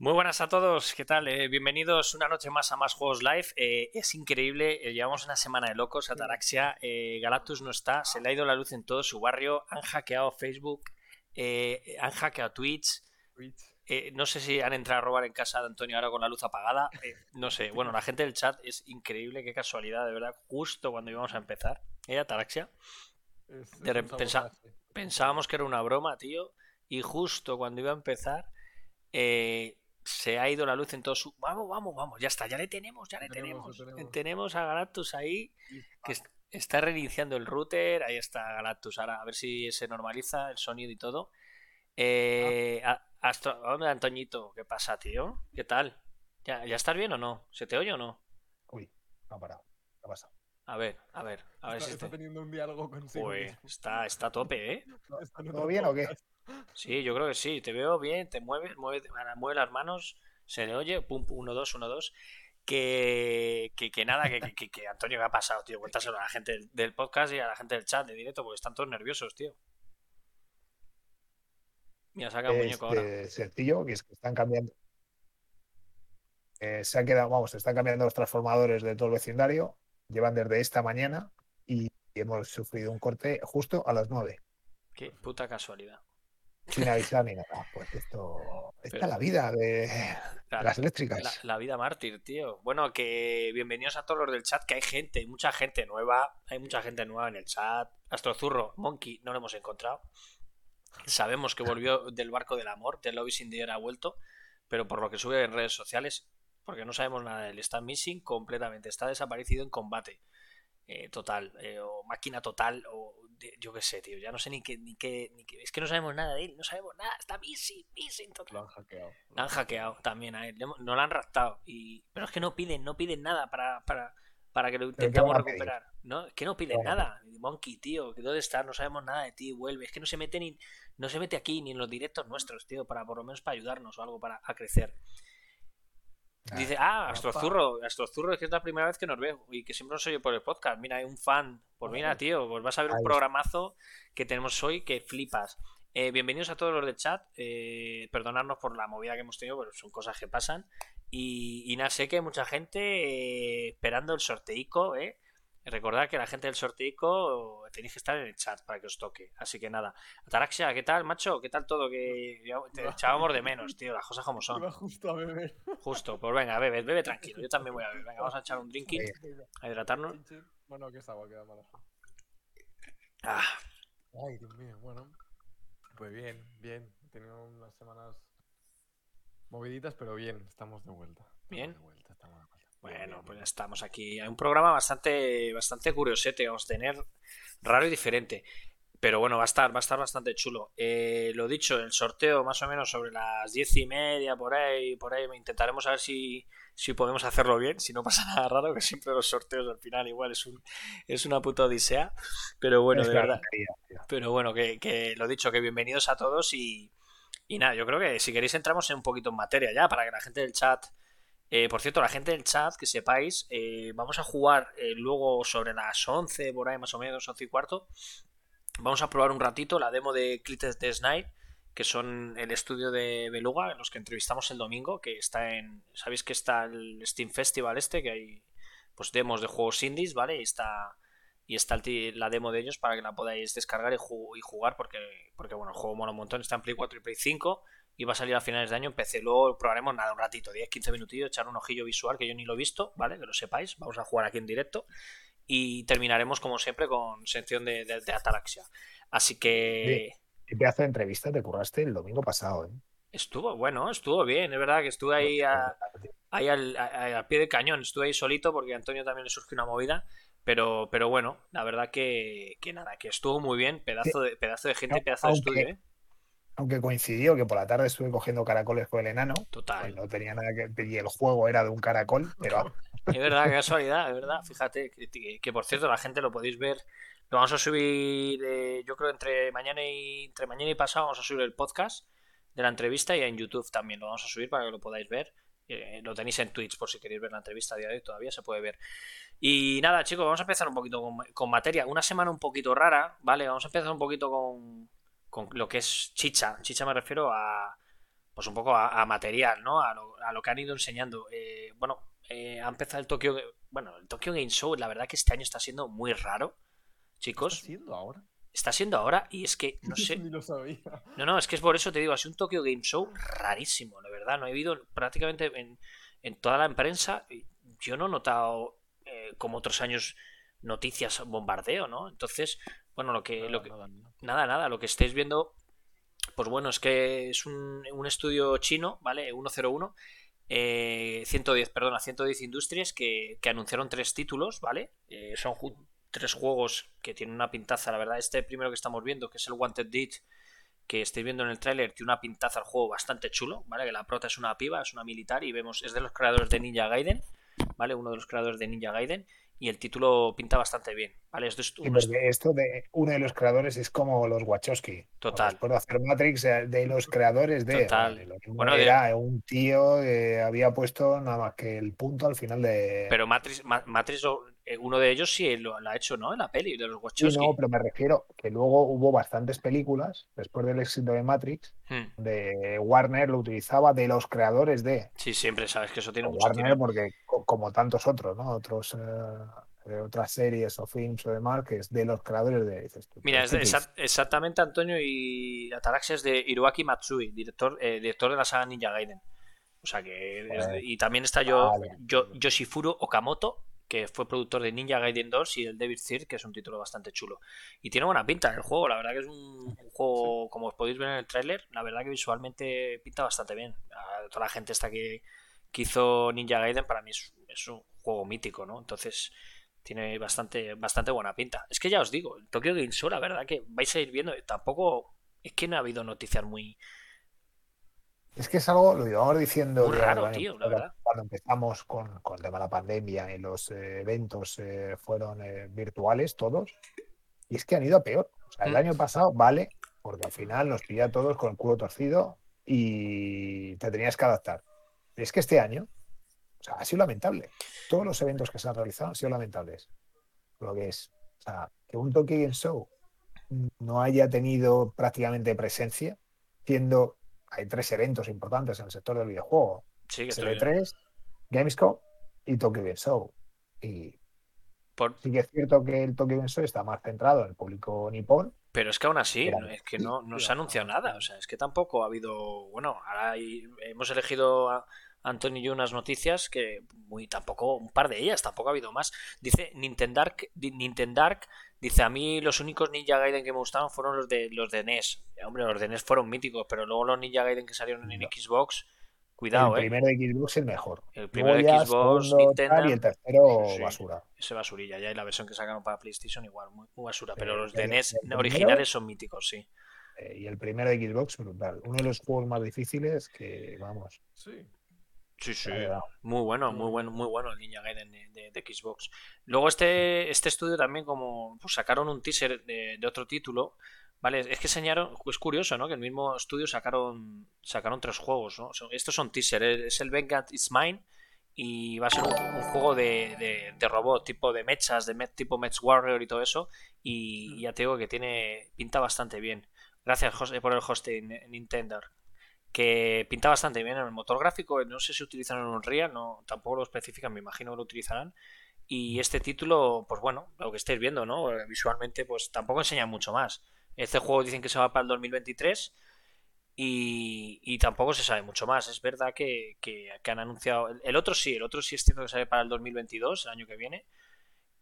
Muy buenas a todos, ¿qué tal? Eh, bienvenidos una noche más a Más Juegos Live. Eh, es increíble, eh, llevamos una semana de locos, Ataraxia, Galactus no está, se le ha ido la luz en todo su barrio, han hackeado Facebook, han hackeado Twitch. no sé si han entrado a robar en casa de Antonio ahora con la luz apagada. no sé, bueno, la gente del chat es increíble, qué casualidad, de verdad, justo cuando íbamos a empezar. ¿Eh, Ataraxia? pensábamos que era una broma, tío, y justo cuando iba a empezar... Eh, se ha ido la luz en todo su. Vamos, vamos, vamos, ya está, ya le tenemos, ya le tenemos. Tenemos. a Galactus ahí, que está reiniciando el router. Ahí está Galactus. Ahora, a ver si se normaliza el sonido y todo. Eh, ah. Antoñito, ¿qué pasa, tío? ¿Qué tal? ¿Ya, ¿Ya estás bien o no? ¿Se te oye o no? Uy, ha parado. ¿Qué ha pasado? A ver, a ver, a ver está, si está teniendo un diálogo consigo. Pues está, está a tope, ¿eh? ¿Todo bien o qué? Sí, yo creo que sí. Te veo bien, te mueves, mueve, mueve las manos, se le oye, pum, pum, 1, 2, 1, 2. Que, que, que, nada, que, que, que, Antonio, ¿qué ha pasado, tío? Cuéntaselo a la gente del podcast y a la gente del chat de directo, porque están todos nerviosos, tío. Mira, saca un muñeco ahora. Este, sencillo, que es que están cambiando. Eh, se ha quedado, vamos, están cambiando los transformadores de todo el vecindario. Llevan desde esta mañana y hemos sufrido un corte justo a las 9. Qué puta casualidad sin avisar ni nada. Pues esto. Esta es la vida de las eléctricas. La, vida mártir, tío. Bueno, que bienvenidos a todos los del chat, que hay gente, mucha gente nueva. Hay mucha gente nueva en el chat. Astrozurro, Monkey, no lo hemos encontrado. Sabemos que volvió del barco del amor, del Lobby Sin ha vuelto, pero por lo que sube en redes sociales, porque no sabemos nada de él, está missing completamente, está desaparecido en combate. Eh, total, eh, o máquina total, o yo qué sé, tío, ya no sé ni qué, ni qué, ni qué, es que no sabemos nada de él, no sabemos nada, está missing, missing total. Lo han hackeado. Lo han hackeado también a él, no lo han raptado, y, pero es que no piden, no piden nada para, para, para que lo intentemos recuperar, ¿no? Es que no piden nada, Monkey, tío, que dónde estás, no sabemos nada de ti, vuelve, es que no se mete ni, no se mete aquí ni en los directos nuestros, tío, para por lo menos para ayudarnos o algo para a crecer. Dice, ah, Astrozurro, Astrozurro es que es la primera vez que nos veo y que siempre nos oye por el podcast. Mira, hay un fan. Pues mira, tío, pues vas a ver un programazo que tenemos hoy que flipas. Eh, bienvenidos a todos los del chat. Eh, perdonadnos por la movida que hemos tenido, pero son cosas que pasan. Y, nada, sé que hay mucha gente eh, esperando el sorteico, ¿eh? Recordad que la gente del sorteico tenéis que estar en el chat para que os toque. Así que nada. Ataraxia, ¿qué tal, macho? ¿Qué tal todo? Que te echábamos de menos, tío. Las cosas como son. Iba justo a beber. Justo, pues venga, bebe, bebe tranquilo. Yo también voy a beber. Venga, vamos a echar un drinking. A hidratarnos. Bueno, que esta agua queda mala. Ah. Ay, Dios mío. Bueno, pues bien, bien. He tenido unas semanas moviditas, pero bien. Estamos de vuelta. Bien. De vuelta, estamos de vuelta. Bueno, pues ya estamos aquí. Hay un programa bastante, bastante curiosete vamos a tener, raro y diferente. Pero bueno, va a estar, va a estar bastante chulo. Eh, lo dicho, el sorteo más o menos sobre las diez y media, por ahí, por ahí, intentaremos a ver si, si podemos hacerlo bien, si no pasa nada raro, que siempre los sorteos al final igual es un, es una puta odisea. Pero bueno, de verdad. Pero bueno, que, que lo dicho, que bienvenidos a todos y, y nada, yo creo que si queréis entramos en un poquito en materia ya, para que la gente del chat eh, por cierto, la gente del chat, que sepáis, eh, vamos a jugar eh, luego sobre las 11, por ahí más o menos, 11 y cuarto. Vamos a probar un ratito la demo de Clitted the Night, que son el estudio de Beluga, los que entrevistamos el domingo, que está en... Sabéis que está el Steam Festival este, que hay pues demos de juegos indies, ¿vale? Y está y está la demo de ellos para que la podáis descargar y, jugar porque, porque bueno, el juego mola un montón, está en Play 4 y Play 5 y va a salir a finales de año. Empecé, luego probaremos nada, un ratito, 10-15 minutillos, echar un ojillo visual que yo ni lo he visto, ¿vale? Que lo sepáis, vamos a jugar aquí en directo y terminaremos como siempre con sección de, de, Ataraxia. Así que... ¿Qué pedazo de entrevista te curraste el domingo pasado, ¿eh? Estuvo, bueno, estuvo bien, es verdad que estuve ahí, ahí al, pie del cañón, estuve ahí solito porque a Antonio también le surgió una movida, pero, pero bueno, la verdad que, que nada, que estuvo muy bien, pedazo de, pedazo de gente, pedazo de estudio, ¿eh? Aunque coincidió que por la tarde estuve cogiendo caracoles con el enano. Total. Pues no tenía nada que y el juego era de un caracol, pero. Es verdad, qué casualidad, es verdad. Fíjate, que, por cierto, la gente lo podéis ver. Lo vamos a subir, eh, yo creo, entre mañana y entre mañana y pasado vamos a subir el podcast de la entrevista y en YouTube también lo vamos a subir para que lo podáis ver. Eh, lo tenéis en Twitch por si queréis ver la entrevista a día de hoy, todavía se puede ver. Y nada, chicos, vamos a empezar un poquito con materia. Una semana un poquito rara, ¿vale? Vamos a empezar un poquito con, con lo que es chicha. Chicha me refiero a pues un poco a, material, ¿no? A lo, que han ido enseñando. Eh, bueno, eh, ha empezado el Tokyo, bueno, el Tokyo Game Show, la verdad que este año está siendo muy raro, chicos. ¿Está siendo ahora? Está siendo ahora y es que, no sé... Ni lo sabía. No, no, es que es por eso te digo, ha sido un Tokyo Game Show rarísimo, la verdad. No he habido prácticamente en, en toda la prensa, yo no he notado eh, como otros años noticias bombardeo, ¿no? Entonces, bueno, lo que... Lo que, nada, nada, lo que estáis viendo, pues bueno, es que es un, estudio chino, ¿vale? 101 eh, 110, perdona, 110 Industrias que, anunciaron tres títulos, ¿vale? Eh, son tres juegos que tienen una pintaza, la verdad. Este primero que estamos viendo, que es el Wanted Deed, que estáis viendo en el tráiler, tiene una pintaza al juego bastante chulo, ¿vale? Que la prota es una piba, es una militar y vemos, es de los creadores de Ninja Gaiden, ¿vale? Uno de los creadores de Ninja Gaiden y el título pinta bastante bien. ¿vale? Esto, esto de uno de los creadores es como los Wachowski. Total. Puedo hacer Matrix eh, de los creadores de. Total. bueno, era un tío que había puesto nada más que el punto al final de. Pero Matrix, Matrix eh, uno de ellos sí lo, ha hecho, ¿no? En la peli de los Wachowski. no, pero me refiero que luego hubo bastantes películas después del éxito de Matrix hmm. de Warner lo utilizaba de los creadores de. Sí, siempre sabes que eso tiene mucho Warner porque como tantos otros, ¿no? Otros eh, otras series o films o demás que es de los creadores de. Mira, es exactamente Antonio y Ataraxia es de Hiroaki Matsui, director, eh, director de la saga Ninja Gaiden. O sea que. y también está yo, yo, Yoshifuro Okamoto, que fue productor de Ninja Gaiden 2 y el David Third, que es un título bastante chulo. Y tiene buena pinta en el juego, la verdad que es un, juego, como os podéis ver en el tráiler, la verdad que visualmente pinta bastante bien. A toda la gente esta que, hizo Ninja Gaiden, para mí es, es, un juego mítico, ¿no? Entonces, tiene bastante, bastante buena pinta. Es que ya os digo, el Tokyo Game Show, la verdad que vais a ir viendo, tampoco es que no ha habido noticias muy, es que es algo, lo íbamos diciendo cuando empezamos con, con, el tema de la pandemia y los eh, eventos eh, fueron eh, virtuales todos, y es que han ido a peor. O sea, el mm. año pasado, vale, porque al final nos pilla todos con el culo torcido y te tenías que adaptar. Y es que este año, o sea, ha sido lamentable. Todos los eventos que se han realizado han sido lamentables. Lo que es, o sea, que un Tokyo Game Show no haya tenido prácticamente presencia, siendo hay tres eventos importantes en el sector del videojuego. Sí, que 3 Gamescom y Tokyo Game Show. Y sí que es cierto que el Tokyo Game Show está más centrado en el público nipón. Pero es que aún así, es que no, no se ha anunciado nada. O sea, es que tampoco ha habido. Bueno, ahora hemos elegido a Antonio y yo unas noticias que muy tampoco, un par de ellas, tampoco ha habido más. Dice Nintendark, Nintendark Dice, a mí los únicos Ninja Gaiden que me gustaron fueron los de los de NES. Hombre, los de NES fueron míticos, pero luego los Ninja Gaiden que salieron en Xbox, cuidado, el primero de Xbox es el mejor. El primero de Xbox, Nintendo. Y el tercero, basura. Ese basurilla, ya hay la versión que sacaron para PlayStation igual, muy, basura. Pero los de NES originales son míticos, sí. Eh, y el primero de Xbox, brutal. Uno de los juegos más difíciles que, vamos. Sí. Sí, sí. Muy bueno, muy bueno, muy bueno el Ninja Gaiden de, Xbox. Luego este, este estudio también como pues sacaron un teaser de, otro título. Vale, es que enseñaron, es curioso, ¿no? Que el mismo estudio sacaron sacaron tres juegos, ¿no? Estos son teaser, es el Vengeance It's Mine y va a ser un, juego de, de, robot tipo de mechas, de tipo Mech Warrior y todo eso. Y, y ya te digo que tiene pinta bastante bien. Gracias por el hosting, Nintendo que pinta bastante bien en el motor gráfico. No sé si utilizan un Unreal, no, tampoco lo especifican, me imagino que lo utilizarán. Y este título, pues bueno, lo que estáis viendo, ¿no? Visualmente, pues tampoco enseña mucho más. Este juego dicen que se va para el 2023 y, y tampoco se sabe mucho más. Es verdad que, que, han anunciado. El, otro sí, el otro sí es cierto que sale para el 2022, el año que viene.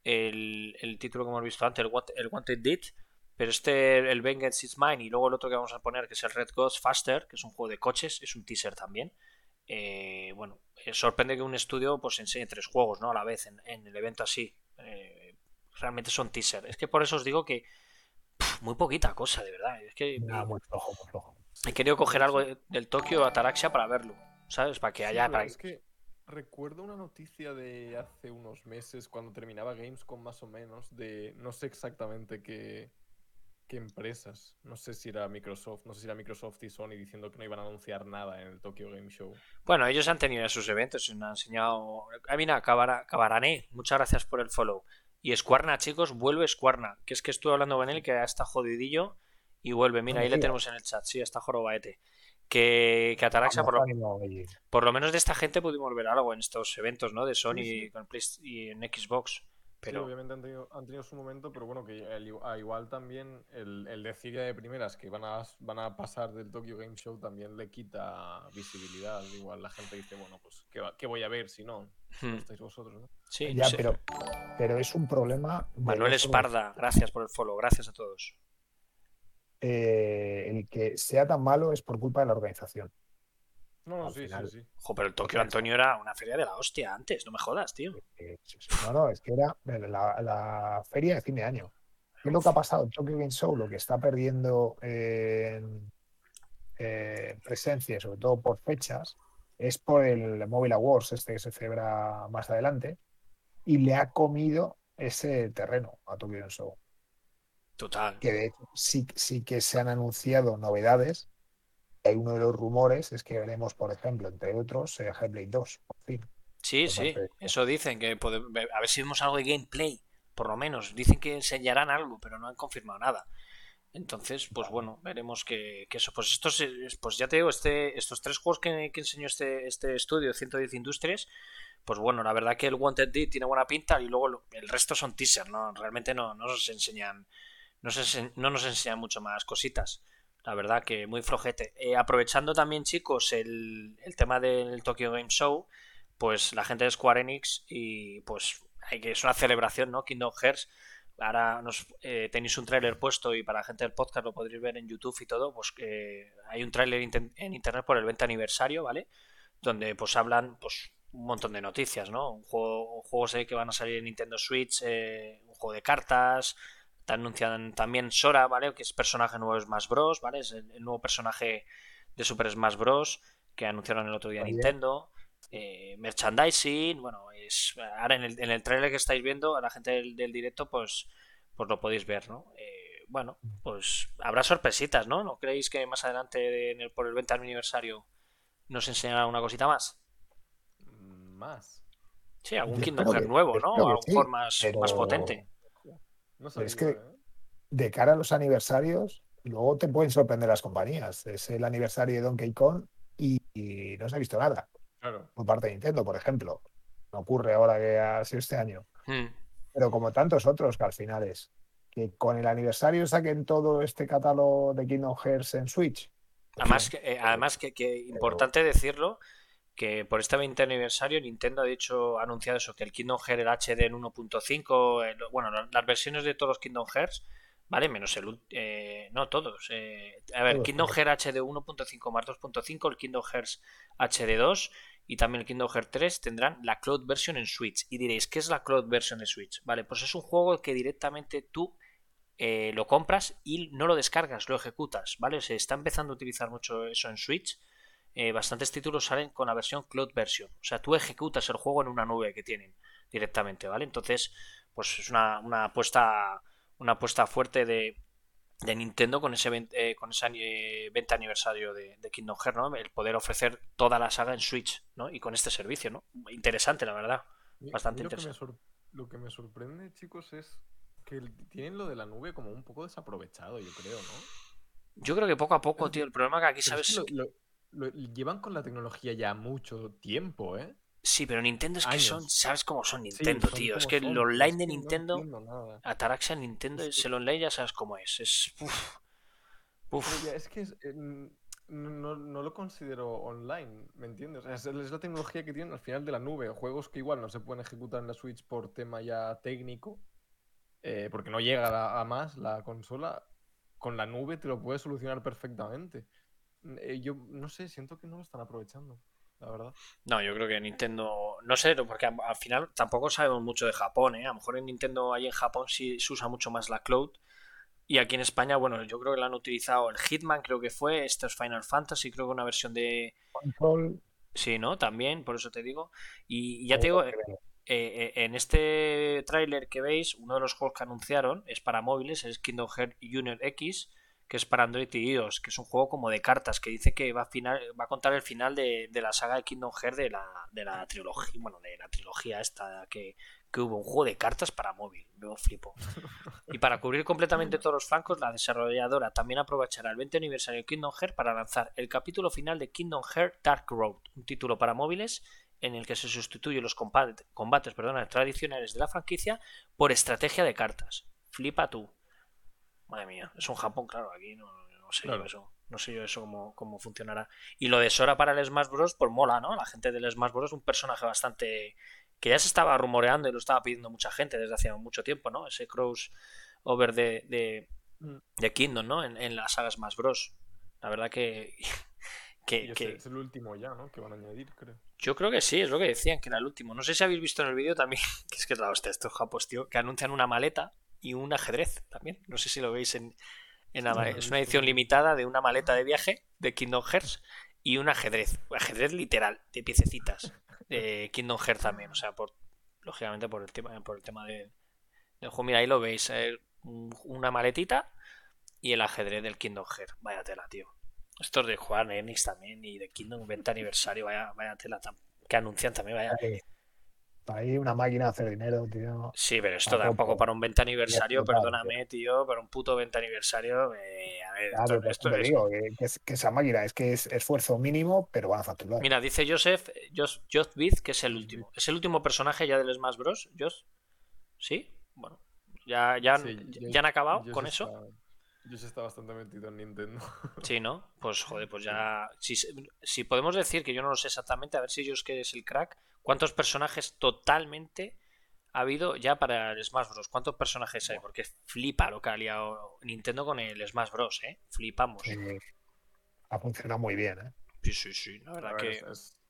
El, el título que hemos visto antes, el, el Wanted Dead pero este, el Vengeance is Mine, y luego el otro que vamos a poner, que es el Red Ghost Faster, que es un juego de coches, es un teaser también. Eh, bueno, eh, sorprende que un estudio pues enseñe tres juegos ¿no? a la vez en, el evento así. Eh, realmente son teaser. Es que por eso os digo que muy poquita cosa, de verdad. Es que muy flojo, he querido coger algo del Tokio Ataraxia para verlo, ¿sabes? Para que haya... Es que recuerdo una noticia de hace unos meses, cuando terminaba Gamescom más o menos, de no sé exactamente qué qué empresas. No sé si era Microsoft, no sé si era Microsoft y Sony diciendo que no iban a anunciar nada en el Tokyo Game Show. Bueno, ellos han tenido sus eventos, han enseñado. Ah, mira, Cabarané, muchas gracias por el follow. Y Squarna, chicos, vuelve Squarna, que es que estuve hablando con él, que está jodidillo y vuelve. Mira, ahí le tenemos en el chat, sí, está jorobaete. que, que Ataraxia, por lo, por lo menos de esta gente pudimos ver algo en estos eventos, ¿no? De Sony sí. con Play- y en Xbox. Sí, obviamente han tenido, han tenido su momento, pero bueno, que el igual también el, el decir ya de primeras que van a, van a pasar del Tokyo Game Show también le quita visibilidad. Igual la gente dice, bueno, pues, ¿qué, va- qué voy a ver si no? No hmm, estáis vosotros, ¿no? sí, no Ya, sé. pero, pero es un problema. Manuel Esparda, gracias por el follow, gracias a todos. eh, el que sea tan malo es por culpa de la organización. No, Al sí, final. sí, sí. Ojo, pero el Tokio Antonio era una feria de la hostia antes, no me jodas, tío. Eh. No, no, es que era la, la feria de fin de año. ¿Qué es lo que ha pasado? El Tokyo Game Show, lo que está perdiendo en eh, presencia, sobre todo por fechas, es por el Mobile Awards, este que se celebra más adelante, y le ha comido ese terreno a Tokyo Game Show. Total. Que de hecho sí, sí que se han anunciado novedades. Hay uno de los rumores es que veremos, por ejemplo, entre otros, eh, Hellblade 2, por fin. Sí, por sí, parte eso dicen, que a ver si vemos algo de gameplay, por lo menos. Dicen que enseñarán algo, pero no han confirmado nada. Entonces, pues bueno, veremos que, que eso. Pues estos, pues ya te digo, este, estos tres juegos que, que enseñó este, este estudio, 110 Industrias, pues bueno, la verdad que el Wanted Dead tiene buena pinta y luego lo- el resto son teaser, ¿no? Realmente no, no nos enseñan, no, se no nos enseñan mucho más cositas. La verdad que muy flojete. Eh, aprovechando también, chicos, el, el tema del Tokyo Game Show, pues la gente de Square Enix y pues hay que es una celebración, ¿no? Kingdom Hearts. Ahora nos, eh, tenéis un tráiler puesto y para la gente del podcast lo podréis ver en YouTube y todo, pues que hay un tráiler en internet por el 20 aniversario, ¿vale? Donde pues hablan pues un montón de noticias, ¿no? Un juego, juegos eh, que van a salir en Nintendo Switch, eh, un juego de cartas, te anuncian también Sora, ¿vale? Que es personaje nuevo de Smash Bros, ¿vale? Es el, el nuevo personaje de Super Smash Bros que anunciaron el otro día Oye. Nintendo. Eh, merchandising, bueno, es ahora en el, en el trailer que estáis viendo, a la gente del, del directo, pues, pues lo podéis ver, ¿no? Eh, bueno, pues habrá sorpresitas, ¿no? ¿No creéis que más adelante en el- por el 20 aniversario nos enseñará una cosita más? Mm, Más. Sí, algún Kingdom Hearts nuevo, ¿no? A lo sí, mejor más, pero- más potente. No es que- ¿eh? de cara a los aniversarios, luego te pueden sorprender las compañías. Es el aniversario de Donkey Kong y, y no se ha visto nada Claro. por parte de Nintendo, por ejemplo. No ocurre ahora que ha sido este año. Hmm. Pero como tantos otros que al final es que con el aniversario saquen todo este catálogo de Kingdom Hearts en Switch. Además, que, eh, además que, que importante decirlo que por este 20 aniversario Nintendo ha dicho, ha anunciado eso, que el Kingdom Hearts el HD en 1.5, eh, bueno, la- las versiones de todos los Kingdom Hearts, ¿vale? Menos el, eh, no todos. eh, a ver, Kingdom. Hearts HD 1.5 más 2.5, el Kingdom Hearts HD 2 y también el Kingdom Hearts 3 tendrán la cloud version en Switch. Y diréis, ¿qué es la cloud version en Switch? Vale, pues es un juego que directamente tú eh, lo compras y no lo descargas, lo ejecutas, ¿vale? Se está empezando a utilizar mucho eso en Switch. Eh, bastantes títulos salen con la versión Cloud Version. O sea, tú ejecutas el juego en una nube que tienen directamente, ¿vale? Entonces, pues es una, una apuesta una apuesta fuerte de, de Nintendo con ese 20, eh, con ese eh, 20 aniversario de, de Kingdom Hearts, ¿no? El poder ofrecer toda la saga en Switch, ¿no? Y con este servicio, ¿no? Interesante, la verdad. Bastante que me interesante. lo que me sorprende, chicos, es que tienen lo de la nube como un poco desaprovechado, yo creo, ¿no? Yo creo que poco a poco, tío, el problema que aquí, Pero es ¿sabes? que lo, lo- lo- llevan con la tecnología ya mucho tiempo, ¿eh? Sí, pero Nintendo es que Años. son, ¿sabes cómo son Sí, Nintendo, son tío? Es que son, el online de no Nintendo, nada. Ataraxia Nintendo, Es el online ya sabes cómo es. Es. uf, uf. Es que es, eh, no, no lo considero online, ¿me entiendes? Es, es la tecnología que tienen al final de la nube. Juegos que igual no se pueden ejecutar en la Switch por tema ya técnico, eh, porque no llega a, a más la consola. Con la nube te lo puedes solucionar perfectamente. Eh, yo no sé, siento que no lo están aprovechando, la verdad. No, yo creo que Nintendo. No sé, porque al final tampoco sabemos mucho de Japón, ¿eh? A lo mejor en Nintendo, ahí en Japón, sí se usa mucho más la cloud. Y aquí en España, bueno, yo creo que la han utilizado el Hitman, creo que fue. Esto es Final Fantasy, creo que una versión de. Control, Sí, ¿no? También, por eso te digo. Y y ya te digo, eh, eh, en este tráiler que veis, uno de los juegos que anunciaron es para móviles, es Kingdom Hearts Junior X, que es para Android y iOS, que es un juego como de cartas, que dice que va a, final, va a contar el final de, la saga de Kingdom Hearts de la, de la trilogía, bueno, de la trilogía esta que, que hubo un juego de cartas para móvil. Luego flipo. Y para cubrir completamente todos los flancos, la desarrolladora también aprovechará el 20 aniversario de Kingdom Hearts para lanzar el capítulo final de Kingdom Hearts Dark Road, un título para móviles en el que se sustituyen los combates, combates tradicionales de la franquicia por estrategia de cartas. Flipa tú. Madre mía, es un Japón, claro, aquí no, sé yo eso. No sé yo eso cómo, cómo, funcionará. Y lo de Sora para el Smash Bros. pues mola, ¿no? La gente del Smash Bros. es un personaje bastante. que ya se estaba rumoreando y lo estaba pidiendo mucha gente desde hace mucho tiempo, ¿no? Ese crossover de, de, mm. de Kingdom, ¿no? En, en la saga Smash Bros. La verdad que. que, Es el último ya, ¿no? Que van a añadir, creo. Yo creo que sí, es lo que decían, que era el último. No sé si habéis visto en el vídeo también, que es que es la hostia, estos japos, tío, que anuncian una maleta y un ajedrez también. No sé si lo veis en, en es una edición limitada de una maleta de viaje de Kingdom Hearts y un ajedrez, ajedrez literal, de piececitas de Kingdom Hearts también, o sea, por lógicamente por el tema, por el tema de, del juego. Mira, ahí lo veis, eh, una maletita y el ajedrez del Kingdom Hearts. Vaya tela, tío. Estos de jugar Enix también y de Kingdom 20 aniversario, vaya, vaya tela que anuncian también, vaya. Ahí una máquina de hacer dinero, tío. Sí, pero esto da un poco para un 20 aniversario, perdóname, tío, para un puto 20 aniversario. Eh, a ver, esto, te digo, que, esa máquina es que es esfuerzo mínimo, pero van a facturar. Mira, dice Joseph, Josh, que es el último. Es el último personaje ya del Smash Bros. Josh. ¿Sí? Bueno, ya, ya, ya han acabado con eso. Yo sí está bastante metido en Nintendo. Sí, ¿no? Pues joder, pues ya. Si, si podemos decir que yo no lo sé exactamente, a ver si que es el crack, ¿cuántos personajes totalmente ha habido ya para el Smash Bros? ¿Cuántos personajes hay? Porque flipa lo que ha liado Nintendo con el Smash Bros, ¿eh? Flipamos. ha funcionado muy bien, ¿eh? Sí, sí, sí. La verdad que. Es,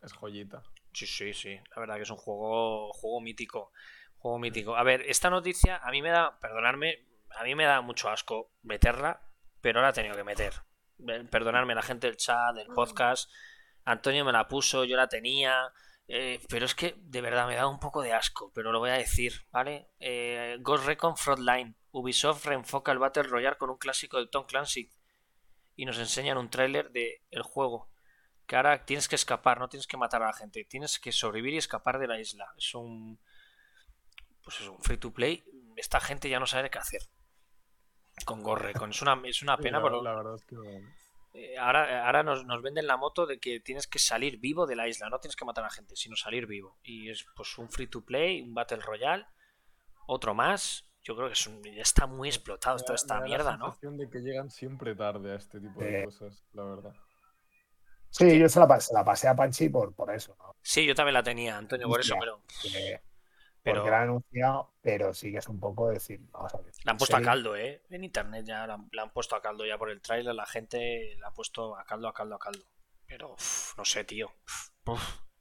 es, joyita. Sí, sí, sí. La verdad que es un juego, juego mítico. Juego mítico. A ver, esta noticia a mí me da, perdonadme, a mí me da mucho asco meterla, pero la he tenido que meter. Perdonarme la gente del chat, del podcast. Antonio me la puso, yo la tenía. Eh, pero es que de verdad me da un poco de asco, pero lo voy a decir, ¿vale? Eh, Ghost Recon Frontline. Ubisoft reenfoca el Battle Royale con un clásico de Tom Clancy. Y nos enseñan un tráiler del el juego. Que ahora tienes que escapar, no tienes que matar a la gente. Tienes que sobrevivir y escapar de la isla. Es un. Pues es un free to play. Esta gente ya no sabe qué hacer con Gorre. Con, es, una, es una pena, pero. La verdad es que. Eh, ahora, ahora nos, venden la moto de que tienes que salir vivo de la isla, no tienes que matar a gente, sino salir vivo. Y es pues un free to play, un Battle Royale, otro más. Yo creo que es ya está muy explotado toda esta mierda, ¿no? La de que llegan siempre tarde a este tipo de cosas, la verdad. Sí, yo se la, pasé, a Panchi por, por eso. ¿no? Sí, yo también la tenía, Antonio, por eso, pero. Pero... Porque la han anunciado, pero sí que es un poco decir, vamos a ver. La han puesto a caldo, ¿eh? En internet ya la, han puesto a caldo ya por el trailer, la gente la ha puesto a caldo, a caldo, a caldo. Pero, no sé, tío.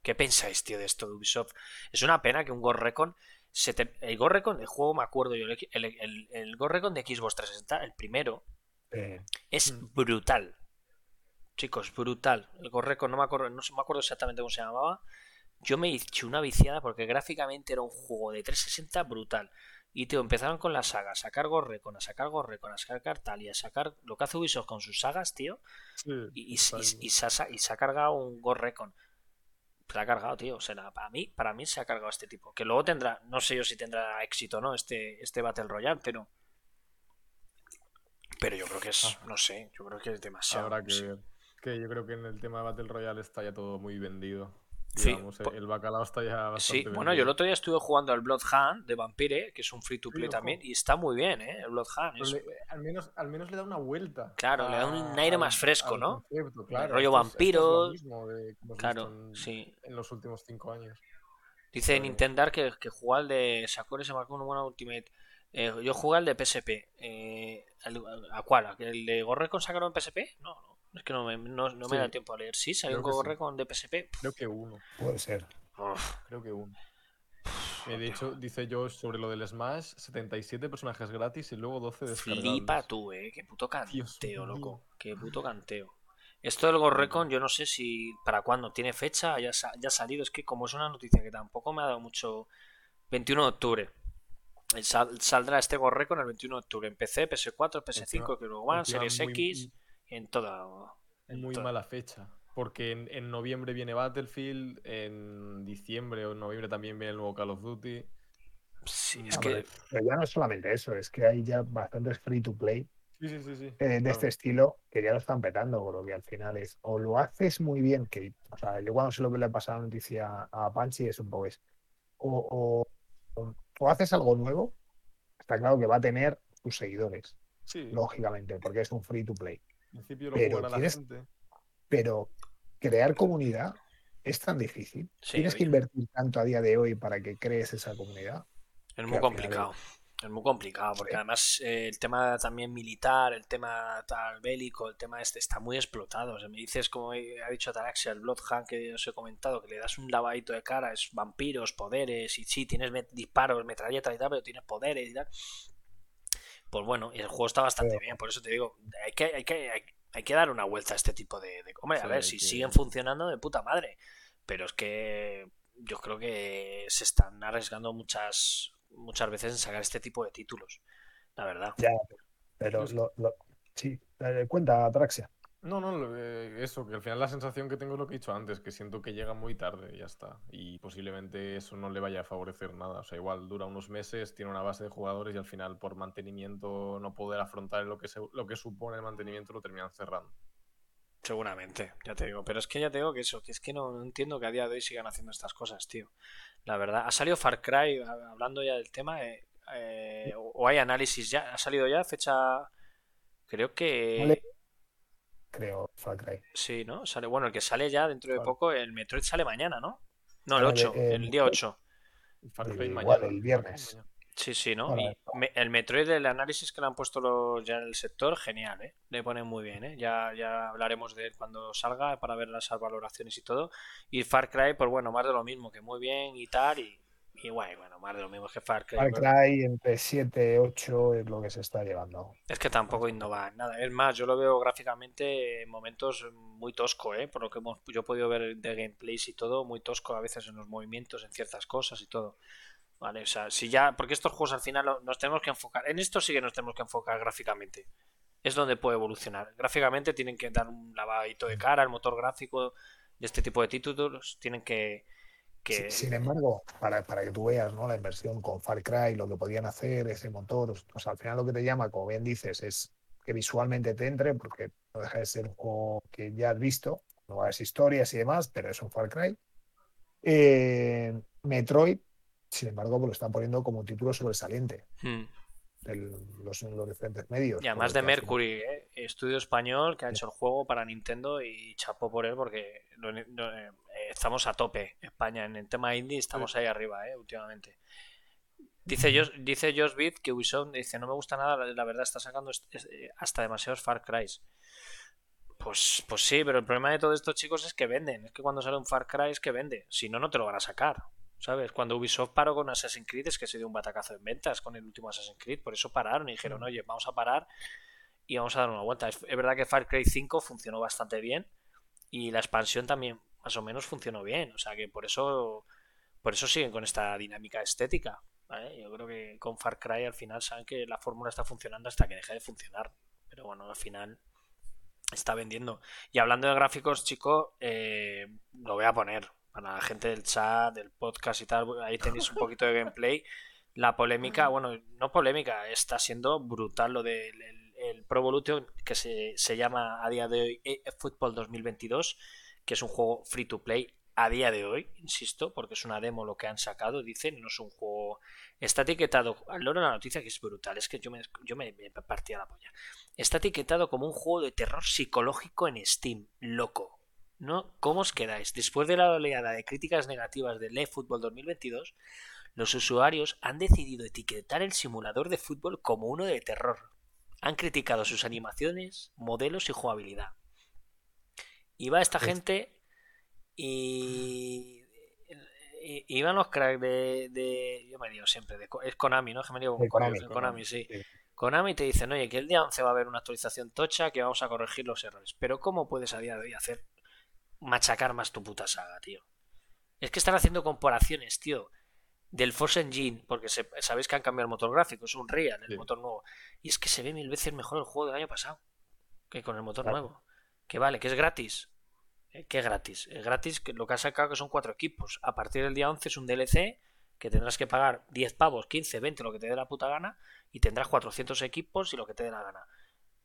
¿Qué pensáis, tío, de esto de Ubisoft? Es una pena que un Gorrecon se el Gorrecon, el juego me acuerdo yo, el, el, el Gorrecon de Xbox 360, el primero, es mm. brutal. Chicos, brutal. El Gorrecon, no me acuerdo, no me acuerdo exactamente cómo se llamaba, yo me hice una viciada porque gráficamente era un juego de 360 brutal. Y te empezaron con la saga, a sacar Gorrecon, a sacar Gorrecon, a sacar tal y a sacar lo que hace Ubisoft con sus sagas, tío. y, y, se ha, cargado un Gorrecon. Se ha cargado, tío. O sea, para mí, para mí se ha cargado este tipo. Que luego tendrá, no sé yo si tendrá éxito o no este, este Battle Royale, pero. Pero yo creo que es, ah. no sé, yo creo que es demasiado. Habrá que ver. Que yo creo que en el tema de Battle Royale está ya todo muy vendido. Sí, el bacalao está ya bastante Sí, bueno, yo el otro día estuve jugando al Bloodhound de Vampire, que es un free to play también, y está muy bien, ¿eh? El Bloodhound. al, menos, al menos le da una vuelta. Claro, le da un aire más fresco, ¿no? claro, rollo vampiros. claro, sí. En los últimos cinco años. Dice Nintendo que, que jugó al de Sakura se marcó una buena Ultimate. Eh, yo jugué al de PSP. Eh, ¿A cuál? ¿El de Gorre con sacaron en PSP? No, no. Es que no me, no, me da tiempo a leer. ¿Sí? ¿Salió un Go con DPSP? Creo que uno. Puede ser. Creo que uno. Eh, de hecho, dice yo sobre lo del Smash, 77 personajes gratis y luego 12 descargables. Flipa tú, eh. Qué puto canteo, loco. Qué puto canteo. Esto del Gorrecon, yo no sé si para cuándo tiene fecha, ya, ya ha salido. Es que como es una noticia que tampoco me ha dado mucho. 21 de octubre. saldrá este Gorrecon el 21 de octubre en PC, PS4, PS5, que luego van, Series X en toda. muy mala fecha. Porque en, noviembre viene Battlefield, en diciembre o en noviembre también viene el nuevo Call of Duty. Sí, es que. pero- ya no es solamente eso, es que hay ya bastantes free to play Sí, sí, sí, sí. eh, de claro. este estilo que ya lo están petando, por lo que al final es o lo haces muy bien, que o sea, yo cuando se lo le he pasado la noticia a Panchi es un poco es, o, o, o- o haces algo nuevo, está claro que va a tener sus seguidores, Sí, lógicamente, porque es un free to play, en principio lo pero jugará la tienes- gente. pero crear comunidad es tan difícil. Sí, Tienes que invertir tanto a día de hoy para que crees esa comunidad. Es muy complicado. Es muy complicado, porque Sí. además eh, el tema también militar, el tema tal bélico, el tema este está muy explotado. O sea, me dices, como ha dicho Taraxia, el Bloodhound que os he comentado, que le das un lavadito de cara, es vampiros, poderes, y sí, tienes met- disparos, metralletas y tal, pero tienes poderes y tal. Pues bueno, y el juego está bastante bien, por eso te digo, hay que, hay que, hay, hay que dar una vuelta a este tipo de... de- Hombre, a Sí, ver, si que- siguen funcionando de puta madre, pero es que yo creo que se están arriesgando muchas muchas veces en sacar este tipo de títulos, la verdad. Ya, pero lo, lo- sí, eh, cuenta, Atraxia. No, no, lo- eh, eso, que al final la sensación que tengo es lo que he dicho antes, que siento que llega muy tarde y ya está. Y posiblemente eso no le vaya a favorecer nada. O sea, igual dura unos meses, tiene una base de jugadores y al final por mantenimiento no poder afrontar lo que, se- lo que supone el mantenimiento lo terminan cerrando. Seguramente, ya te digo. Pero es que ya te digo que eso, que es que no, no entiendo que a día de hoy sigan haciendo estas cosas, tío. La verdad, ha salido Far Cry, hablando ya del tema, eh, eh, o o hay análisis ya, ha salido ya, fecha, creo que... Vale. Creo, Far Cry. Sí, ¿no? Sale, bueno, el que sale ya dentro de poco, el Metroid sale mañana, ¿no? No, el Vale, 8, eh, el día 8. Y Far Cry igual, mañana. el viernes. Sí, sí, ¿no? Vale. Y me- el Metroid, el análisis que le han puesto los, ya en el sector, genial, ¿eh? Le ponen muy bien, ¿eh? Ya, ya hablaremos de él cuando salga para ver las valoraciones y todo. Y Far Cry, pues bueno, más de lo mismo, que muy bien y tal. Y, y guay, bueno, más de lo mismo que Far Cry. Far Cry entre 7 8 es lo que se está llevando. Es que tampoco innova en nada. Es más, yo lo veo gráficamente en momentos muy tosco, ¿eh? Por lo que hemos, yo he podido ver de gameplays y todo, muy tosco a veces en los movimientos, en ciertas cosas y todo. Vale, o sea, si ya, porque estos juegos al final nos tenemos que enfocar, en esto sí que nos tenemos que enfocar gráficamente. Es donde puede evolucionar. Gráficamente tienen que dar un lavadito de cara, el motor gráfico de este tipo de títulos tienen que... que... Sin embargo, para, para que tú veas ¿no? la inversión con Far Cry, lo que podían hacer, ese motor, o sea, al final lo que te llama, como bien dices, es que visualmente te entre, porque no deja de ser un juego que ya has visto, nuevas historias y demás, pero es un Far Cry. Eh, Metroid, sin embargo, pues lo están poniendo como un título sobresaliente Hmm. Los, los diferentes medios. Y además de Mercury, ¿eh? estudio español que ha hecho el juego para Nintendo y chapó por él porque lo- lo- eh, estamos a tope. España en el tema indie estamos ahí arriba, ¿eh? últimamente. Dice Josh, dice Josh Beat que Ubisoft dice no me gusta nada, la, verdad está sacando eh, hasta demasiados Far Cry. Pues, pues sí, pero el problema de todos estos chicos es que venden. Es que cuando sale un Far Cry es que vende. Si no, no te lo van a sacar. ¿Sabes? Cuando Ubisoft paró con Assassin's Creed es que se dio un batacazo en ventas con el último Assassin's Creed. Por eso pararon y dijeron, oye, vamos a parar y vamos a dar una vuelta. Es, es verdad que Far Cry 5 funcionó bastante bien y la expansión también más o menos funcionó bien. O sea que por eso, por eso siguen con esta dinámica estética. ¿vale? Yo creo que con Far Cry al final saben que la fórmula está funcionando hasta que deje de funcionar. Pero bueno, al final está vendiendo. Y hablando de gráficos, chico, eh, lo voy a poner para la gente del chat, del podcast y tal. Ahí tenéis un poquito de gameplay. La polémica, bueno, no polémica, está siendo brutal lo del el, el Pro Evolution que se, se llama a día de hoy eFootball 2022, que es un juego free to play a día de hoy, insisto, porque es una demo lo que han sacado, dicen, no es un juego. Está etiquetado, al loro la noticia que es brutal, es que yo me, yo me, me partía la polla. Está etiquetado como un juego de terror psicológico en Steam, loco. ¿No? ¿Cómo os quedáis? Después de la oleada de críticas negativas del eFootball 2022, los usuarios han decidido etiquetar el simulador de fútbol como uno de terror. Han criticado sus animaciones, modelos y jugabilidad. Y va esta gente y... van los cracks de, de- Yo me digo siempre, de, es Konami, ¿no? Que me digo con Konami, Konami, sí. sí. Konami te dicen, oye, que el día 11 va a haber una actualización tocha que vamos a corregir los errores. Pero ¿cómo puedes a día de hoy hacer machacar más tu puta saga, tío? Es que están haciendo comparaciones, tío, del Force Engine, porque se- sabéis que han cambiado el motor gráfico, es un Real, el Sí. motor nuevo. Y es que se ve mil veces mejor el juego del año pasado que con el motor Claro. nuevo. Que vale, que es gratis. Eh, ¿Qué gratis? Es gratis que lo que ha sacado que son cuatro equipos. A partir del día 11 es un DLC que tendrás que pagar 10 pavos, 15, 20, lo que te dé la puta gana, y tendrás 400 equipos y lo que te dé la gana.